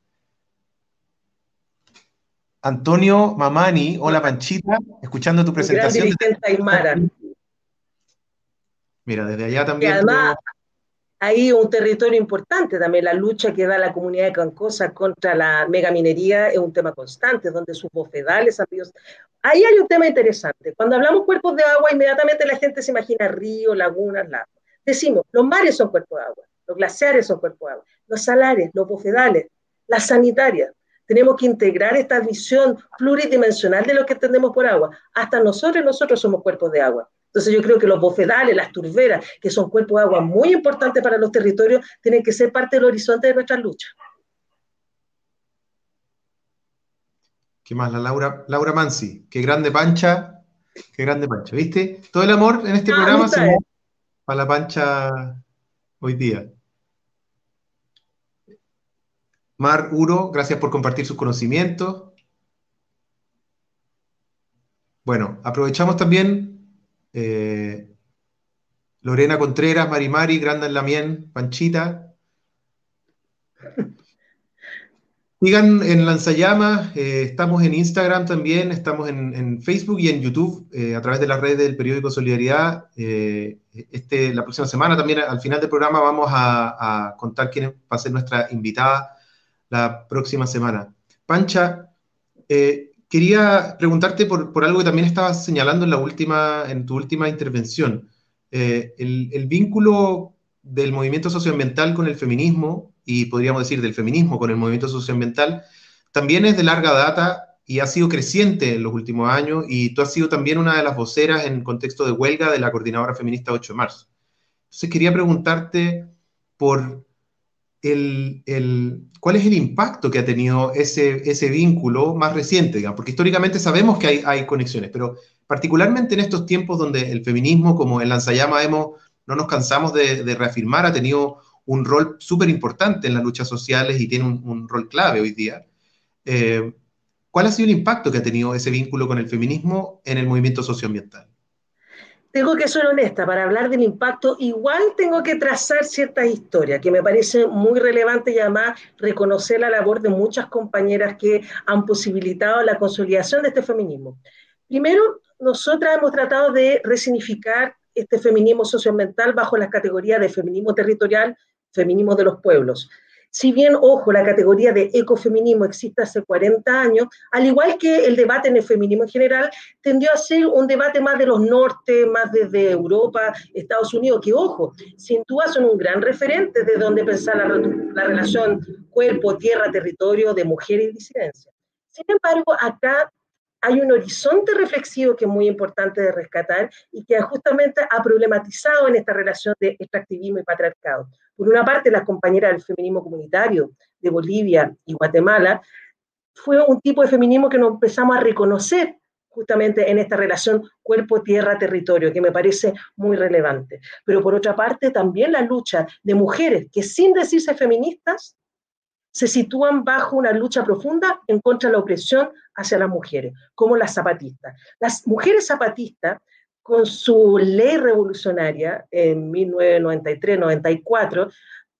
Antonio Mamani, hola Panchita, escuchando tu presentación. Mira, desde allá también. Y además, hay un territorio importante también, la lucha que da la comunidad de Cancosa contra la megaminería es un tema constante, donde sus bofedales, amigos. Ahí hay un tema interesante. Cuando hablamos cuerpos de agua, inmediatamente la gente se imagina ríos, lagunas, lagos. Decimos, los mares son cuerpos de agua. Los glaciares son cuerpos de agua, los salares, los bofedales, las sanitarias. Tenemos que integrar esta visión pluridimensional de lo que entendemos por agua. Hasta nosotros, nosotros somos cuerpos de agua. Entonces yo creo que los bofedales, las turberas, que son cuerpos de agua muy importantes para los territorios, tienen que ser parte del horizonte de nuestra lucha. ¿Qué más? La Laura, Laura Mansi, qué grande pancha, qué grande pancha, ¿viste? Todo el amor en este ah, programa se para la pancha hoy día. Mar Uro, gracias por compartir sus conocimientos. Bueno, aprovechamos también eh, Lorena Contreras, Mari Mari, Granda Lamien, Panchita. Sigan en Lanzallamas, eh, estamos en Instagram también, estamos en, Facebook y en YouTube eh, a través de las redes del periódico Solidaridad. Este, la próxima semana también al final del programa vamos a, contar quién va a ser nuestra invitada la próxima semana. Pancha, quería preguntarte por, algo que también estabas señalando en, la última, en tu última intervención. El, el vínculo del movimiento socioambiental con el feminismo y podríamos decir del feminismo con el movimiento socioambiental, también es de larga data y ha sido creciente en los últimos años y tú has sido también una de las voceras en contexto de huelga de la Coordinadora Feminista 8 de marzo. Entonces quería preguntarte por el, el, cuál es el impacto que ha tenido ese, ese vínculo más reciente, digamos, porque históricamente sabemos que hay, hay conexiones, pero particularmente en estos tiempos donde el feminismo, como en Lanzayama hemos, no nos cansamos de, de reafirmar, ha tenido un rol súper importante en las luchas sociales y tiene un, rol clave hoy día. Eh, ¿Cuál ha sido el impacto que ha tenido ese vínculo con el feminismo en el movimiento socioambiental? Tengo que ser honesta, para hablar del impacto, igual tengo que trazar ciertas historias que me parece muy relevante y además reconocer la labor de muchas compañeras que han posibilitado la consolidación de este feminismo. Primero, nosotras hemos tratado de resignificar este feminismo socioambiental bajo las categorías de feminismo territorial, feminismo de los pueblos. Si bien, ojo, la categoría de ecofeminismo existe hace 40 años, al igual que el debate en el feminismo en general, tendió a ser un debate más de los norte, más desde Europa, Estados Unidos, que, ojo, sin duda son un gran referente de donde pensar la, la relación cuerpo, tierra, territorio de mujer y disidencia. Sin embargo, acá hay un horizonte reflexivo que es muy importante de rescatar y que justamente ha problematizado en esta relación de extractivismo y patriarcado. Por una parte, las compañeras del feminismo comunitario de Bolivia y Guatemala fue un tipo de feminismo que nos empezamos a reconocer justamente en esta relación cuerpo, tierra, territorio, que me parece muy relevante. Pero por otra parte, también la lucha de mujeres que sin decirse feministas se sitúan bajo una lucha profunda en contra de la opresión hacia las mujeres, como las zapatistas. Las mujeres zapatistas, con su ley revolucionaria en 1993-94,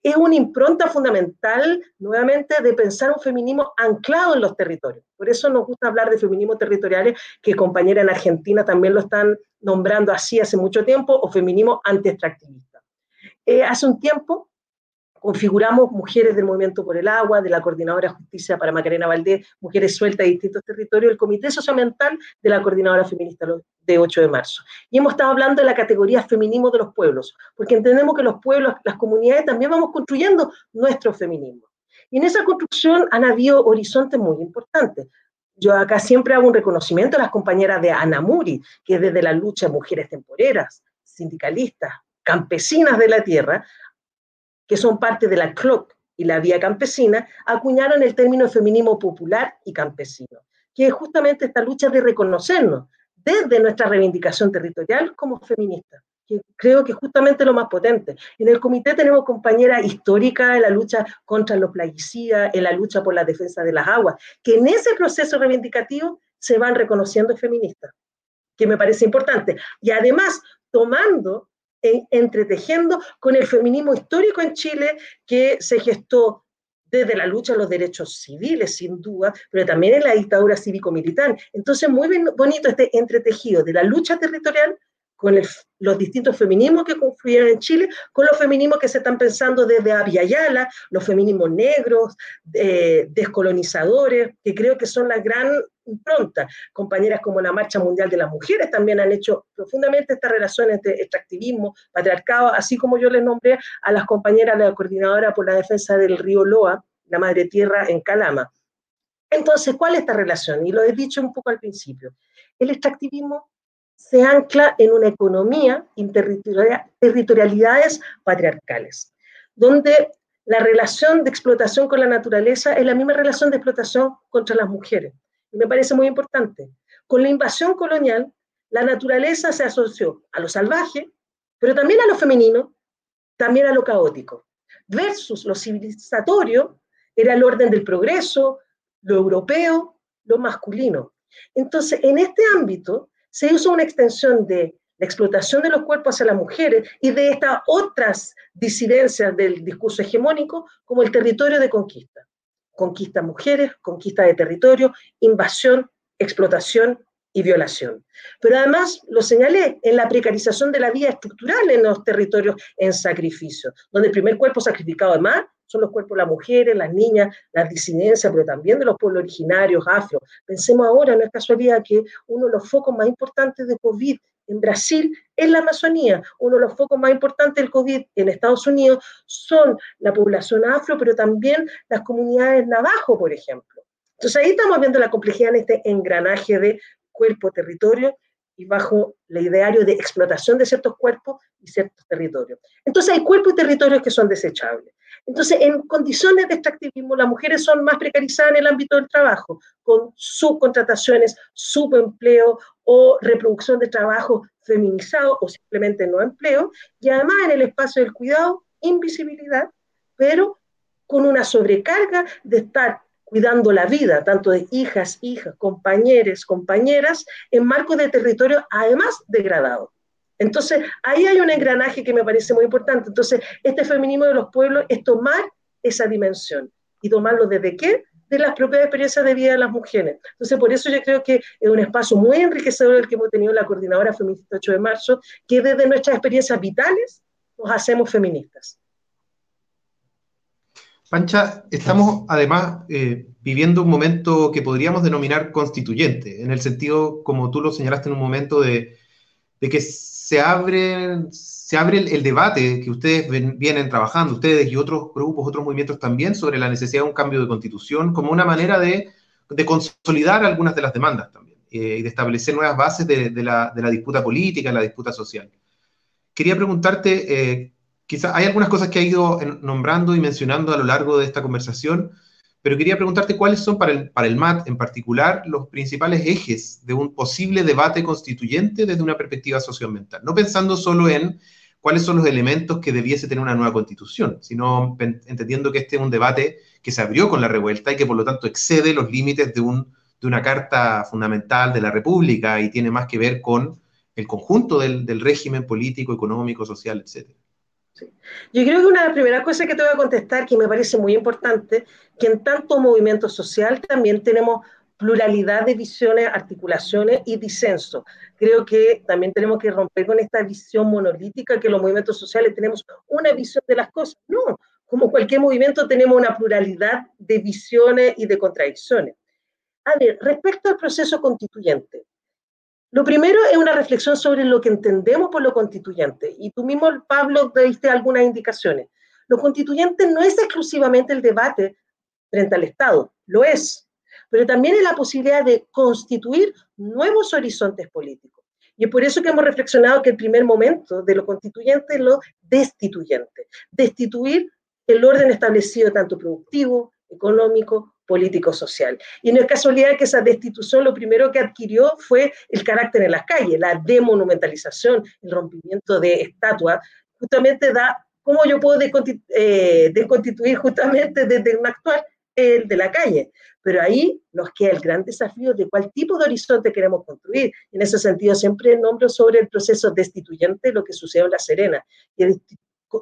es una impronta fundamental, nuevamente, de pensar un feminismo anclado en los territorios. Por eso nos gusta hablar de feminismo territoriales, que compañeras en Argentina también lo están nombrando así hace mucho tiempo, o feminismo anti-extractivista. Eh, hace un tiempo, configuramos mujeres del Movimiento por el Agua, de la Coordinadora Justicia para Macarena Valdés, mujeres sueltas de distintos territorios, el Comité Socioambiental de la Coordinadora Feminista de 8 de marzo. Y hemos estado hablando de la categoría feminismo de los pueblos, porque entendemos que los pueblos, las comunidades también vamos construyendo nuestro feminismo. Y en esa construcción han habido horizontes muy importantes. Yo acá siempre hago un reconocimiento a las compañeras de Anamuri, que desde la lucha de mujeres temporeras, sindicalistas, campesinas de la tierra, que son parte de la CLOC y la Vía Campesina, acuñaron el término feminismo popular y campesino, que es justamente esta lucha de reconocernos desde nuestra reivindicación territorial como feministas creo que justamente lo más potente. En el comité tenemos compañeras históricas en la lucha contra los plaguicidas, en la lucha por la defensa de las aguas, que en ese proceso reivindicativo se van reconociendo feministas, que me parece importante. Y además, tomando entretejiendo con el feminismo histórico en Chile que se gestó desde la lucha de los derechos civiles, sin duda, pero también en la dictadura cívico-militar. Entonces, muy bonito este entretejido de la lucha territorial con los distintos feminismos que confluyeron en Chile, con los feminismos que se están pensando desde Yala, los feminismos negros, eh, descolonizadores, que creo que son la gran impronta. Compañeras como la Marcha Mundial de las Mujeres también han hecho profundamente esta relación entre extractivismo, patriarcado, así como yo les nombré a las compañeras la Coordinadora por la Defensa del Río Loa, la Madre Tierra en Calama. Entonces, ¿cuál es esta relación? Y lo he dicho un poco al principio. El extractivismo se ancla en una economía territorialidades patriarcales, donde la relación de explotación con la naturaleza es la misma relación de explotación contra las mujeres. Me parece muy importante. Con la invasión colonial, la naturaleza se asoció a lo salvaje, pero también a lo femenino, también a lo caótico. Versus lo civilizatorio era el orden del progreso, lo europeo, lo masculino. Entonces, en este ámbito, se usa una extensión de la explotación de los cuerpos hacia las mujeres y de estas otras disidencias del discurso hegemónico como el territorio de conquista. Conquista mujeres, conquista de territorio, invasión, explotación y violación. Pero además, lo señalé, en la precarización de la vida estructural en los territorios en sacrificio, donde el primer cuerpo sacrificado además son los cuerpos de las mujeres, las niñas, las disidencias, pero también de los pueblos originarios, afro. Pensemos ahora, no es casualidad que uno de los focos más importantes de COVID en Brasil es la Amazonía. Uno de los focos más importantes del COVID en Estados Unidos son la población afro, pero también las comunidades navajo, por ejemplo. Entonces ahí estamos viendo la complejidad en este engranaje de cuerpo-territorio y bajo el ideario de explotación de ciertos cuerpos y ciertos territorios. Entonces hay cuerpos y territorios que son desechables. Entonces, en condiciones de extractivismo, las mujeres son más precarizadas en el ámbito del trabajo, con subcontrataciones, subempleo o reproducción de trabajo feminizado o simplemente no empleo, y además en el espacio del cuidado, invisibilidad, pero con una sobrecarga de estar cuidando la vida, tanto de hijas, hijas, compañeros, compañeras, en marcos de territorio además degradado. Entonces, ahí hay un engranaje que me parece muy importante. Entonces, este feminismo de los pueblos es tomar esa dimensión. ¿Y tomarlo desde qué? De las propias experiencias de vida de las mujeres. Entonces, por eso yo creo que es un espacio muy enriquecedor el que hemos tenido la coordinadora feminista 8 de marzo, que desde nuestras experiencias vitales nos hacemos feministas. Pancha, estamos además eh, viviendo un momento que podríamos denominar constituyente, en el sentido, como tú lo señalaste en un momento, de, que se abre, se abre el, debate que ustedes vienen trabajando, ustedes y otros grupos, otros movimientos también, sobre la necesidad de un cambio de constitución como una manera de, consolidar algunas de las demandas también eh, y de establecer nuevas bases de, la, disputa política, la disputa social. Quería preguntarte... Eh, quizá hay algunas cosas que ha ido nombrando y mencionando a lo largo de esta conversación, pero quería preguntarte cuáles son para el, para el MAT en particular los principales ejes de un posible debate constituyente desde una perspectiva socioambiental, no pensando solo en cuáles son los elementos que debiese tener una nueva constitución, sino entendiendo que este es un debate que se abrió con la revuelta y que por lo tanto excede los límites de, un, de una carta fundamental de la República y tiene más que ver con el conjunto del, del régimen político, económico, social, etcétera. Yo creo que una de las primeras cosas que te voy a contestar, que me parece muy importante, que en tanto movimiento social también tenemos pluralidad de visiones, articulaciones y disenso. Creo que también tenemos que romper con esta visión monolítica que los movimientos sociales tenemos una visión de las cosas. No, como cualquier movimiento tenemos una pluralidad de visiones y de contradicciones. A ver, respecto al proceso constituyente, lo primero es una reflexión sobre lo que entendemos por lo constituyente. Y tú mismo, Pablo, diste algunas indicaciones. Lo constituyente no es exclusivamente el debate frente al Estado, lo es, pero también es la posibilidad de constituir nuevos horizontes políticos. Y es por eso que hemos reflexionado que el primer momento de lo constituyente es lo destituyente, destituir el orden establecido tanto productivo, económico, político-social. Y no es casualidad que esa destitución lo primero que adquirió fue el carácter en las calles, la demonumentalización, el rompimiento de estatuas, justamente da cómo yo puedo eh, desconstituir justamente desde un actual el de la calle. Pero ahí nos queda el gran desafío de cuál tipo de horizonte queremos construir. En ese sentido, siempre nombro sobre el proceso destituyente lo que sucedió en La Serena, que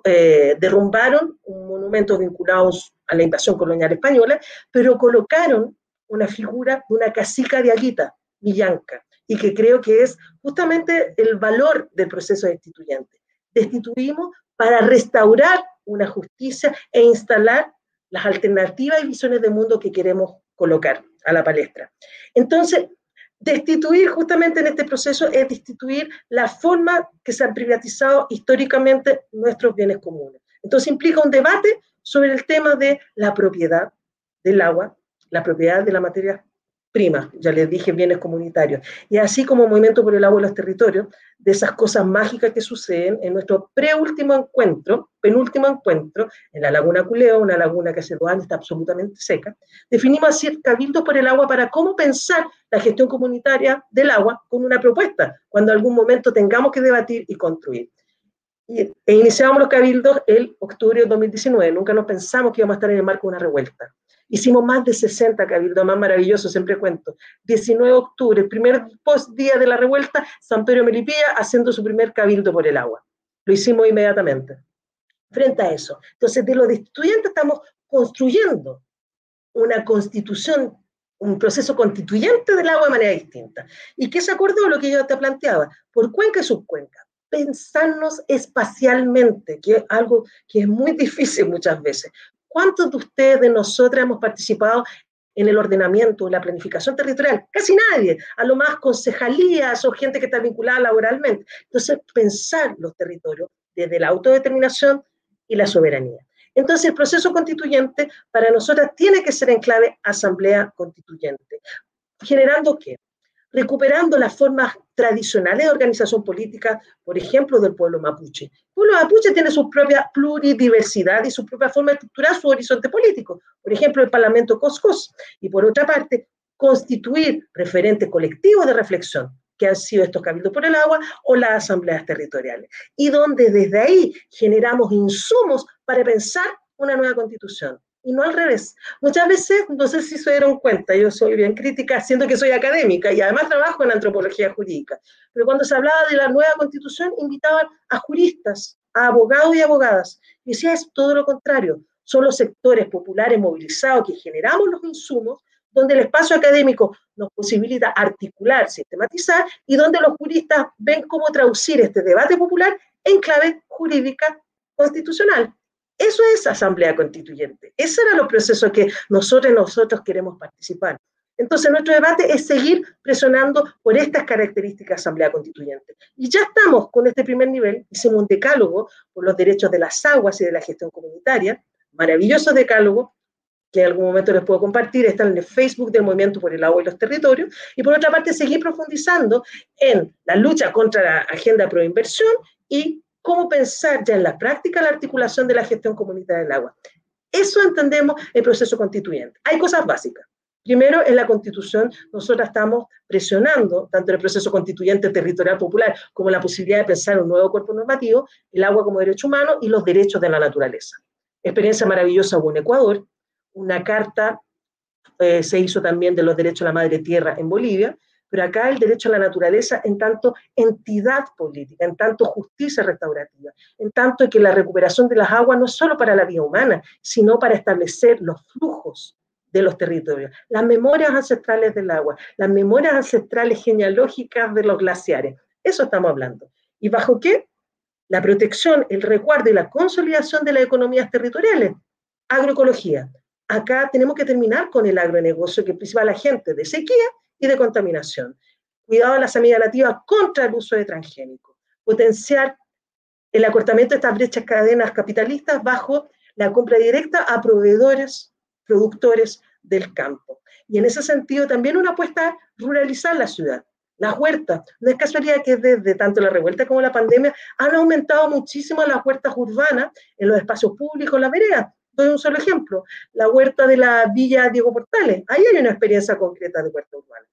eh, derrumbaron un monumento vinculado a la invasión colonial española, pero colocaron una figura de una cacica de Aguita, Millanca, y que creo que es justamente el valor del proceso destituyente. Destituimos para restaurar una justicia e instalar las alternativas y visiones de mundo que queremos colocar a la palestra. Entonces, destituir justamente en este proceso es destituir la forma que se han privatizado históricamente nuestros bienes comunes. Entonces implica un debate sobre el tema de la propiedad del agua, la propiedad de la materia prima, ya les dije, bienes comunitarios. Y así como Movimiento por el Agua y los Territorios, de esas cosas mágicas que suceden en nuestro preúltimo encuentro, penúltimo encuentro, en la Laguna Culeo, una laguna que hace dos años está absolutamente seca, definimos así Cabildo por el Agua para cómo pensar la gestión comunitaria del agua con una propuesta, cuando algún momento tengamos que debatir y construir. E iniciamos los cabildos el octubre de 2019. Nunca nos pensamos que íbamos a estar en el marco de una revuelta. Hicimos más de 60 cabildos, más maravilloso, siempre cuento. 19 de octubre, primer post día de la revuelta, San Pedro Melipilla haciendo su primer cabildo por el agua. Lo hicimos inmediatamente. Frente a eso. Entonces, de los estudiantes estamos construyendo una constitución, un proceso constituyente del agua de manera distinta. ¿Y qué se acordó? Lo que yo te planteaba, por cuenca y subcuenca. Pensarnos espacialmente, que es algo que es muy [LAUGHS] difícil muchas veces. ¿Cuántos de ustedes, de nosotras, hemos participado en el ordenamiento, en la planificación territorial? Casi nadie, a lo más concejalías o gente que está vinculada laboralmente. Entonces, pensar los territorios desde la autodeterminación y la soberanía. Entonces, el proceso constituyente para nosotras tiene que ser en clave asamblea constituyente. ¿Generando qué? Recuperando las formas tradicionales de organización política, por ejemplo, del pueblo mapuche. El pueblo mapuche tiene su propia pluridiversidad y su propia forma de estructurar su horizonte político. Por ejemplo, el Parlamento Coscos. Y por otra parte, constituir referentes colectivos de reflexión que han sido estos cabildos por el agua o las asambleas territoriales, y donde desde ahí generamos insumos para pensar una nueva constitución. Y no al revés. Muchas veces, no sé si se dieron cuenta, yo soy bien crítica, siendo que soy académica y además trabajo en antropología jurídica, pero cuando se hablaba de la nueva constitución, invitaban a juristas, a abogados y abogadas. Y decía, es todo lo contrario. Son los sectores populares movilizados que generamos los insumos donde el espacio académico nos posibilita articular, sistematizar y donde los juristas ven cómo traducir este debate popular en clave jurídica constitucional. Eso es asamblea constituyente. Ese era el proceso que nosotros nosotros queremos participar. Entonces, nuestro debate es seguir presionando por estas características de asamblea constituyente. Y ya estamos con este primer nivel, hicimos un decálogo por los derechos de las aguas y de la gestión comunitaria, maravilloso decálogo, que en algún momento les puedo compartir, está en el Facebook del Movimiento por el Agua y los Territorios, y por otra parte seguir profundizando en la lucha contra la agenda pro inversión y cómo pensar ya en la práctica la articulación de la gestión comunitaria del agua. Eso entendemos el proceso constituyente. Hay cosas básicas. Primero, en la Constitución, nosotros estamos presionando, tanto en el proceso constituyente territorial popular como la posibilidad de pensar un nuevo cuerpo normativo, el agua como derecho humano y los derechos de la naturaleza. Experiencia maravillosa hubo en Ecuador, una carta eh, se hizo también de los derechos a la madre tierra en Bolivia, pero acá el derecho a la naturaleza en tanto entidad política, en tanto justicia restaurativa, en tanto que la recuperación de las aguas no es solo para la vida humana, sino para establecer los flujos de los territorios, las memorias ancestrales del agua, las memorias ancestrales genealógicas de los glaciares. Eso estamos hablando. ¿Y bajo qué? La protección, el recuerdo y la consolidación de las economías territoriales. Agroecología, acá tenemos que terminar con el agronegocio que principal agente de sequía y de contaminación. Cuidado de la semilla nativa contra el uso de transgénicos. Potenciar el acortamiento de estas brechas cadenas capitalistas bajo la compra directa a proveedores, productores del campo. Y en ese sentido también una apuesta a ruralizar la ciudad. Las huertas, no es casualidad que desde tanto la revuelta como la pandemia han aumentado muchísimo las huertas urbanas en los espacios públicos, las veredas, doy un solo ejemplo, la huerta de la Villa Diego Portales. Ahí hay una experiencia concreta de huerta urbana.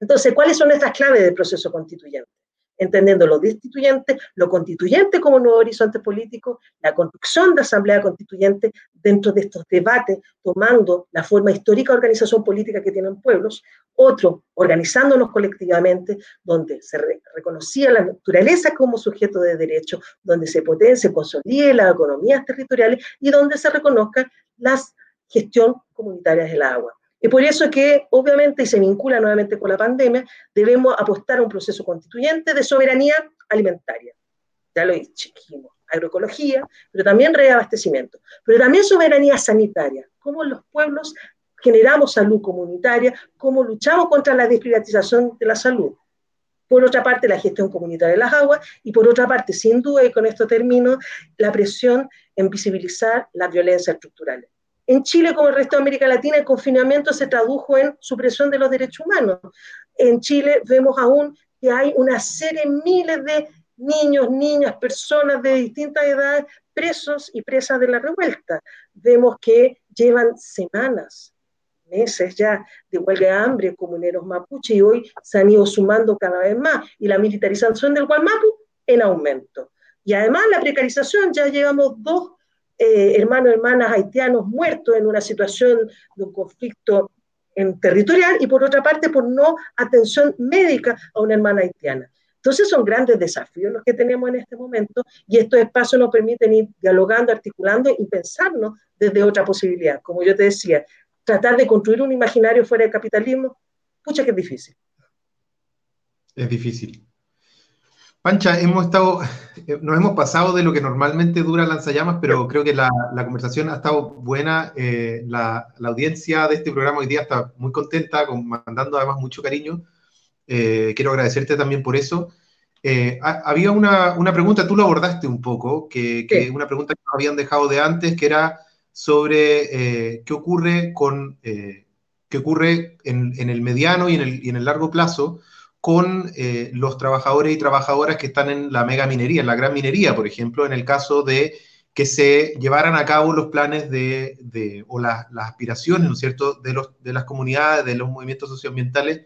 Entonces, ¿cuáles son estas claves del proceso constituyente? Entendiendo lo destituyente, lo constituyente como nuevo horizonte político, la construcción de asamblea constituyente dentro de estos debates, tomando la forma histórica de organización política que tienen pueblos, otro, organizándonos colectivamente, donde se reconocía la naturaleza como sujeto de derecho, donde se potencia, consolide las economías territoriales y donde se reconozca la gestión comunitaria del agua. Y por eso que, obviamente, y se vincula nuevamente con la pandemia, debemos apostar a un proceso constituyente de soberanía alimentaria. Ya lo dijimos, agroecología, pero también reabastecimiento, pero también soberanía sanitaria, cómo los pueblos generamos salud comunitaria, cómo luchamos contra la desprivatización de la salud. Por otra parte, la gestión comunitaria de las aguas y por otra parte, sin duda, y con esto termino, la presión en visibilizar las violencias estructurales. En Chile, como el resto de América Latina, el confinamiento se tradujo en supresión de los derechos humanos. En Chile vemos aún que hay una serie, miles de niños, niñas, personas de distintas edades presos y presas de la revuelta. Vemos que llevan semanas, meses ya de huelga de hambre comuneros mapuche y hoy se han ido sumando cada vez más y la militarización del Gualmapu en aumento. Y además la precarización, ya llevamos dos eh, hermanos hermanas haitianos muertos en una situación de conflicto en territorial y por otra parte por no atención médica a una hermana haitiana. Entonces son grandes desafíos los que tenemos en este momento y estos espacios nos permiten ir dialogando, articulando y pensarnos desde otra posibilidad. Como yo te decía, tratar de construir un imaginario fuera del capitalismo, pucha que es difícil. Es difícil. Pancha, hemos estado, eh, nos hemos pasado de lo que normalmente dura Lanzallamas, pero creo que la, conversación ha estado buena. Eh, la, audiencia de este programa hoy día está muy contenta, mandando además mucho cariño. Eh, quiero agradecerte también por eso. había una, pregunta, tú lo abordaste un poco, que, que una pregunta que nos habían dejado de antes, que era sobre qué ocurre con qué ocurre en, en, el mediano y en el, y en el largo plazo con eh, los trabajadores y trabajadoras que están en la mega minería, en la gran minería, por ejemplo, en el caso de que se llevaran a cabo los planes de, o las aspiraciones, ¿no es cierto?, de, los, de las comunidades, de los movimientos socioambientales,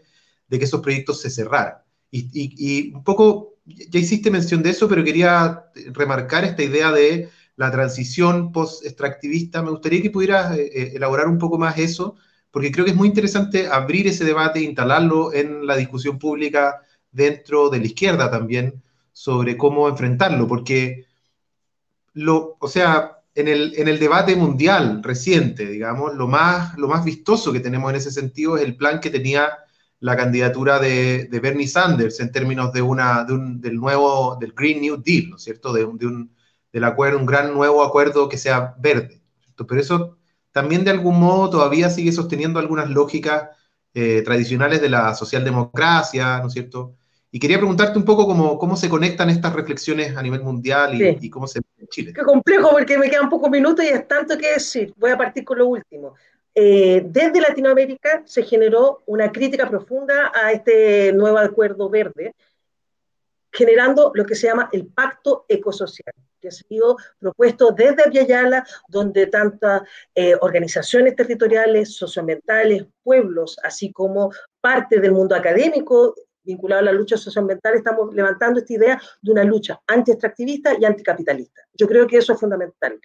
de que esos proyectos se cerraran. Y, un poco, ya hiciste mención de eso, pero quería remarcar esta idea de la transición post-extractivista. Me gustaría que pudieras eh, eh, elaborar un poco más eso, porque creo que es muy interesante abrir ese debate, instalarlo en la discusión pública dentro de la izquierda también sobre cómo enfrentarlo, porque lo, o sea, en el, en el debate mundial reciente, digamos, lo más, lo más vistoso que tenemos en ese sentido es el plan que tenía la candidatura de, Bernie Sanders en términos de una, del nuevo, del Green New Deal, ¿no es cierto? De, un, del acuerdo, un gran nuevo acuerdo que sea verde. Pero eso también de algún modo todavía sigue sosteniendo algunas lógicas eh, tradicionales de la socialdemocracia, ¿no es cierto? Y quería preguntarte un poco cómo, cómo se conectan estas reflexiones a nivel mundial y, cómo se ve en Chile. Qué complejo porque me quedan pocos minutos y es tanto que decir. Voy a partir con lo último. Eh, desde Latinoamérica se generó una crítica profunda a este nuevo acuerdo verde, generando lo que se llama el pacto ecosocial que ha sido propuesto desde Apiayala, donde tantas eh, organizaciones territoriales, socioambientales, pueblos, así como parte del mundo académico vinculado a la lucha socioambiental, estamos levantando esta idea de una lucha anti-extractivista y anticapitalista. Yo creo que eso es fundamental.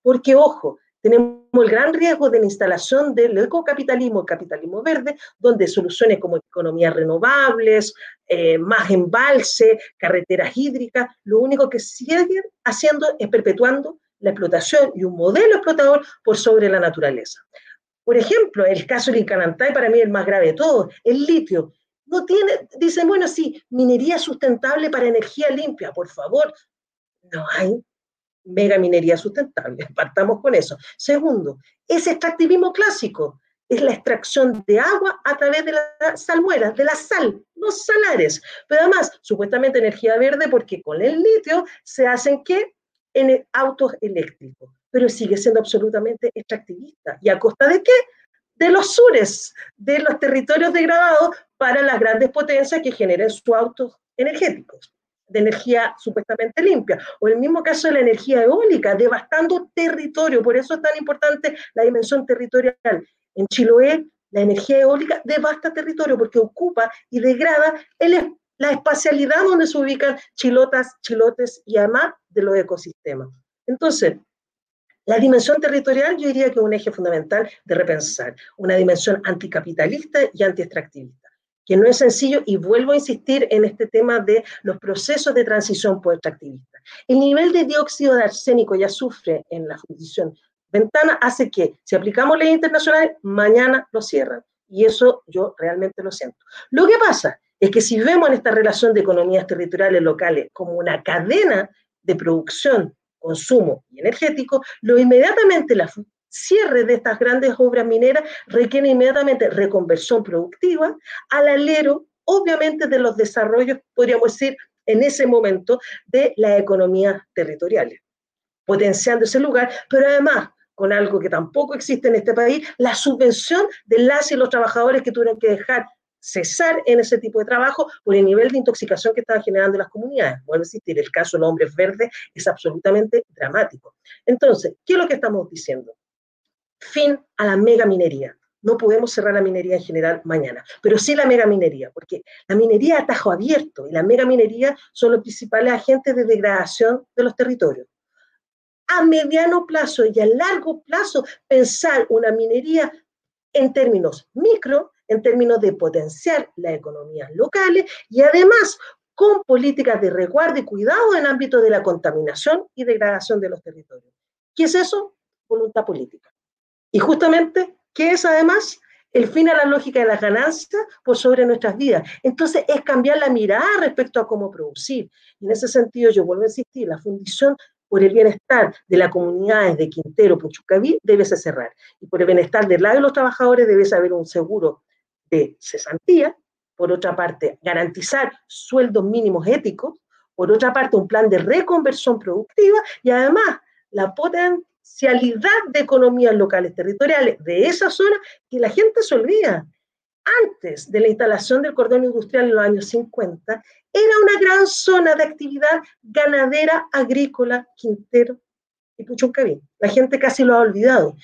Porque, ojo, tenemos el gran riesgo de la instalación del ecocapitalismo, el capitalismo verde, donde soluciones como economías renovables, eh, más embalse, carreteras hídricas, lo único que siguen haciendo es perpetuando la explotación y un modelo explotador por sobre la naturaleza. Por ejemplo, el caso del Incanantay para mí es el más grave de todos, el litio. No tiene, dicen, bueno, sí, minería sustentable para energía limpia, por favor. No hay mega minería sustentable. [LAUGHS] Partamos con eso. Segundo, ese extractivismo clásico es la extracción de agua a través de la salmuera, de la sal, los salares. Pero además, supuestamente energía verde porque con el litio se hacen qué? En autos eléctricos. Pero sigue siendo absolutamente extractivista. ¿Y a costa de qué? De los sures, de los territorios degradados para las grandes potencias que generen sus autos energéticos de energía supuestamente limpia, o el mismo caso de la energía eólica, devastando territorio, por eso es tan importante la dimensión territorial. En Chiloé, la energía eólica devasta territorio porque ocupa y degrada la espacialidad donde se ubican chilotas, chilotes y además de los ecosistemas. Entonces, la dimensión territorial yo diría que es un eje fundamental de repensar, una dimensión anticapitalista y antiextractivista que no es sencillo y vuelvo a insistir en este tema de los procesos de transición post-extractivista. El nivel de dióxido de arsénico y azufre en la fundición ventana hace que, si aplicamos ley internacional, mañana lo cierran. Y eso yo realmente lo siento. Lo que pasa es que si vemos en esta relación de economías territoriales locales como una cadena de producción, consumo y energético, lo inmediatamente la cierre de estas grandes obras mineras requiere inmediatamente reconversión productiva al alero, obviamente, de los desarrollos, podríamos decir, en ese momento, de la economía territorial, potenciando ese lugar, pero además con algo que tampoco existe en este país, la subvención de las y los trabajadores que tuvieron que dejar cesar en ese tipo de trabajo por el nivel de intoxicación que estaban generando las comunidades. Vuelvo a insistir, el caso de los hombres verdes es absolutamente dramático. Entonces, ¿qué es lo que estamos diciendo? Fin a la mega minería. No podemos cerrar la minería en general mañana, pero sí la mega minería, porque la minería a tajo abierto y la mega minería son los principales agentes de degradación de los territorios. A mediano plazo y a largo plazo, pensar una minería en términos micro, en términos de potenciar las economías locales y además con políticas de resguardo y cuidado en ámbito de la contaminación y degradación de los territorios. ¿Qué es eso? Voluntad política. Y justamente que es además el fin a la lógica de las ganancias por sobre nuestras vidas. Entonces es cambiar la mirada respecto a cómo producir. En ese sentido yo vuelvo a insistir, la fundición por el bienestar de las comunidades de Quintero, Puchucaví, debe cerrar. Y por el bienestar del lado de los trabajadores debe haber un seguro de cesantía, por otra parte, garantizar sueldos mínimos éticos, por otra parte, un plan de reconversión productiva y además la potencialidad de economías locales territoriales de esa zona que la gente se olvida. Antes de la instalación del cordón industrial en los años 50, era una gran zona de actividad ganadera, agrícola, quintero y puchuncaví. La gente casi lo ha olvidado.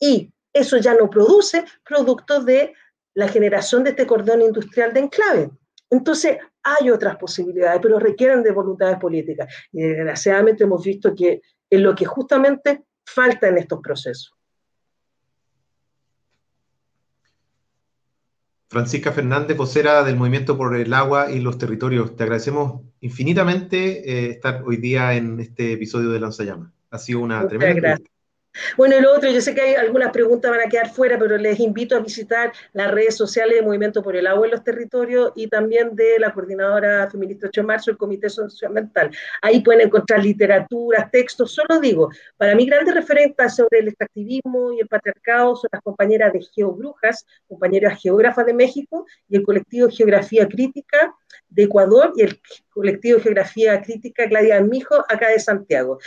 Y eso ya no produce producto de la generación de este cordón industrial de enclave. Entonces, hay otras posibilidades, pero requieren de voluntades políticas. Y desgraciadamente hemos visto que es lo que justamente falta en estos procesos. Francisca Fernández, vocera del Movimiento por el Agua y los Territorios. Te agradecemos infinitamente eh, estar hoy día en este episodio de Lanzallamas. Ha sido una tremenda. Bueno, y lo otro, yo sé que hay algunas preguntas van a quedar fuera, pero les invito a visitar las redes sociales de Movimiento por el Agua en los Territorios y también de la Coordinadora Feminista 8 de Marzo, el Comité Socioambiental. Ahí pueden encontrar literatura, textos, solo digo, para mí grandes referentes sobre el extractivismo y el patriarcado son las compañeras de Geobrujas, compañeras geógrafas de México y el colectivo Geografía Crítica de Ecuador y el colectivo Geografía Crítica Claudia Mijo acá de Santiago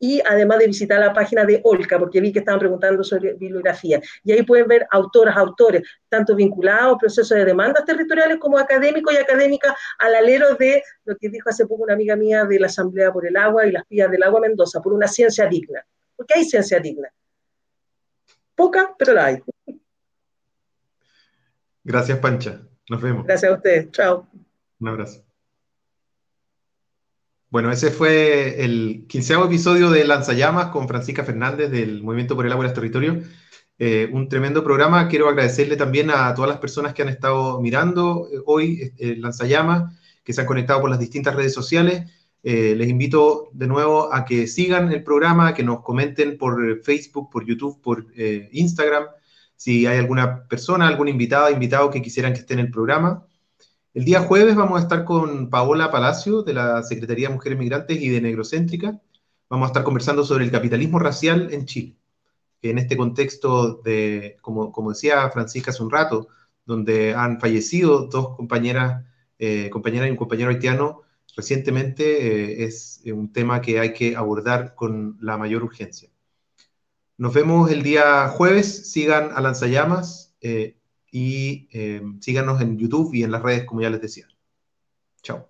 y además de visitar la página de Olca, porque vi que estaban preguntando sobre bibliografía. Y ahí pueden ver autoras, autores, tanto vinculados a procesos de demandas territoriales como académicos y académicas al alero de lo que dijo hace poco una amiga mía de la Asamblea por el Agua y las Vías del Agua Mendoza, por una ciencia digna. Porque hay ciencia digna. Poca, pero la hay. Gracias, Pancha. Nos vemos. Gracias a ustedes. Chao. Un abrazo. Bueno, ese fue el quinceavo episodio de Lanzallamas con Francisca Fernández del Movimiento por el Agua y los Territorios. Eh, un tremendo programa. Quiero agradecerle también a todas las personas que han estado mirando eh, hoy eh, Lanzallamas, que se han conectado por las distintas redes sociales. les invito de nuevo a que sigan el programa, que nos comenten por Facebook, por YouTube, por Instagram, si hay alguna persona, algún invitado, invitado que quisieran que esté en el programa. El día jueves vamos a estar con Paola Palacio de la Secretaría de Mujeres Migrantes y de Negrocéntrica. Vamos a estar conversando sobre el capitalismo racial en Chile. En este contexto de, como, decía Francisca hace un rato, donde han fallecido dos compañeras, eh, compañera y un compañero haitiano recientemente, eh, es un tema que hay que abordar con la mayor urgencia. Nos vemos el día jueves. Sigan a Lanzallamas. Eh, y eh, síganos en YouTube y en las redes, como ya les decía. Chao.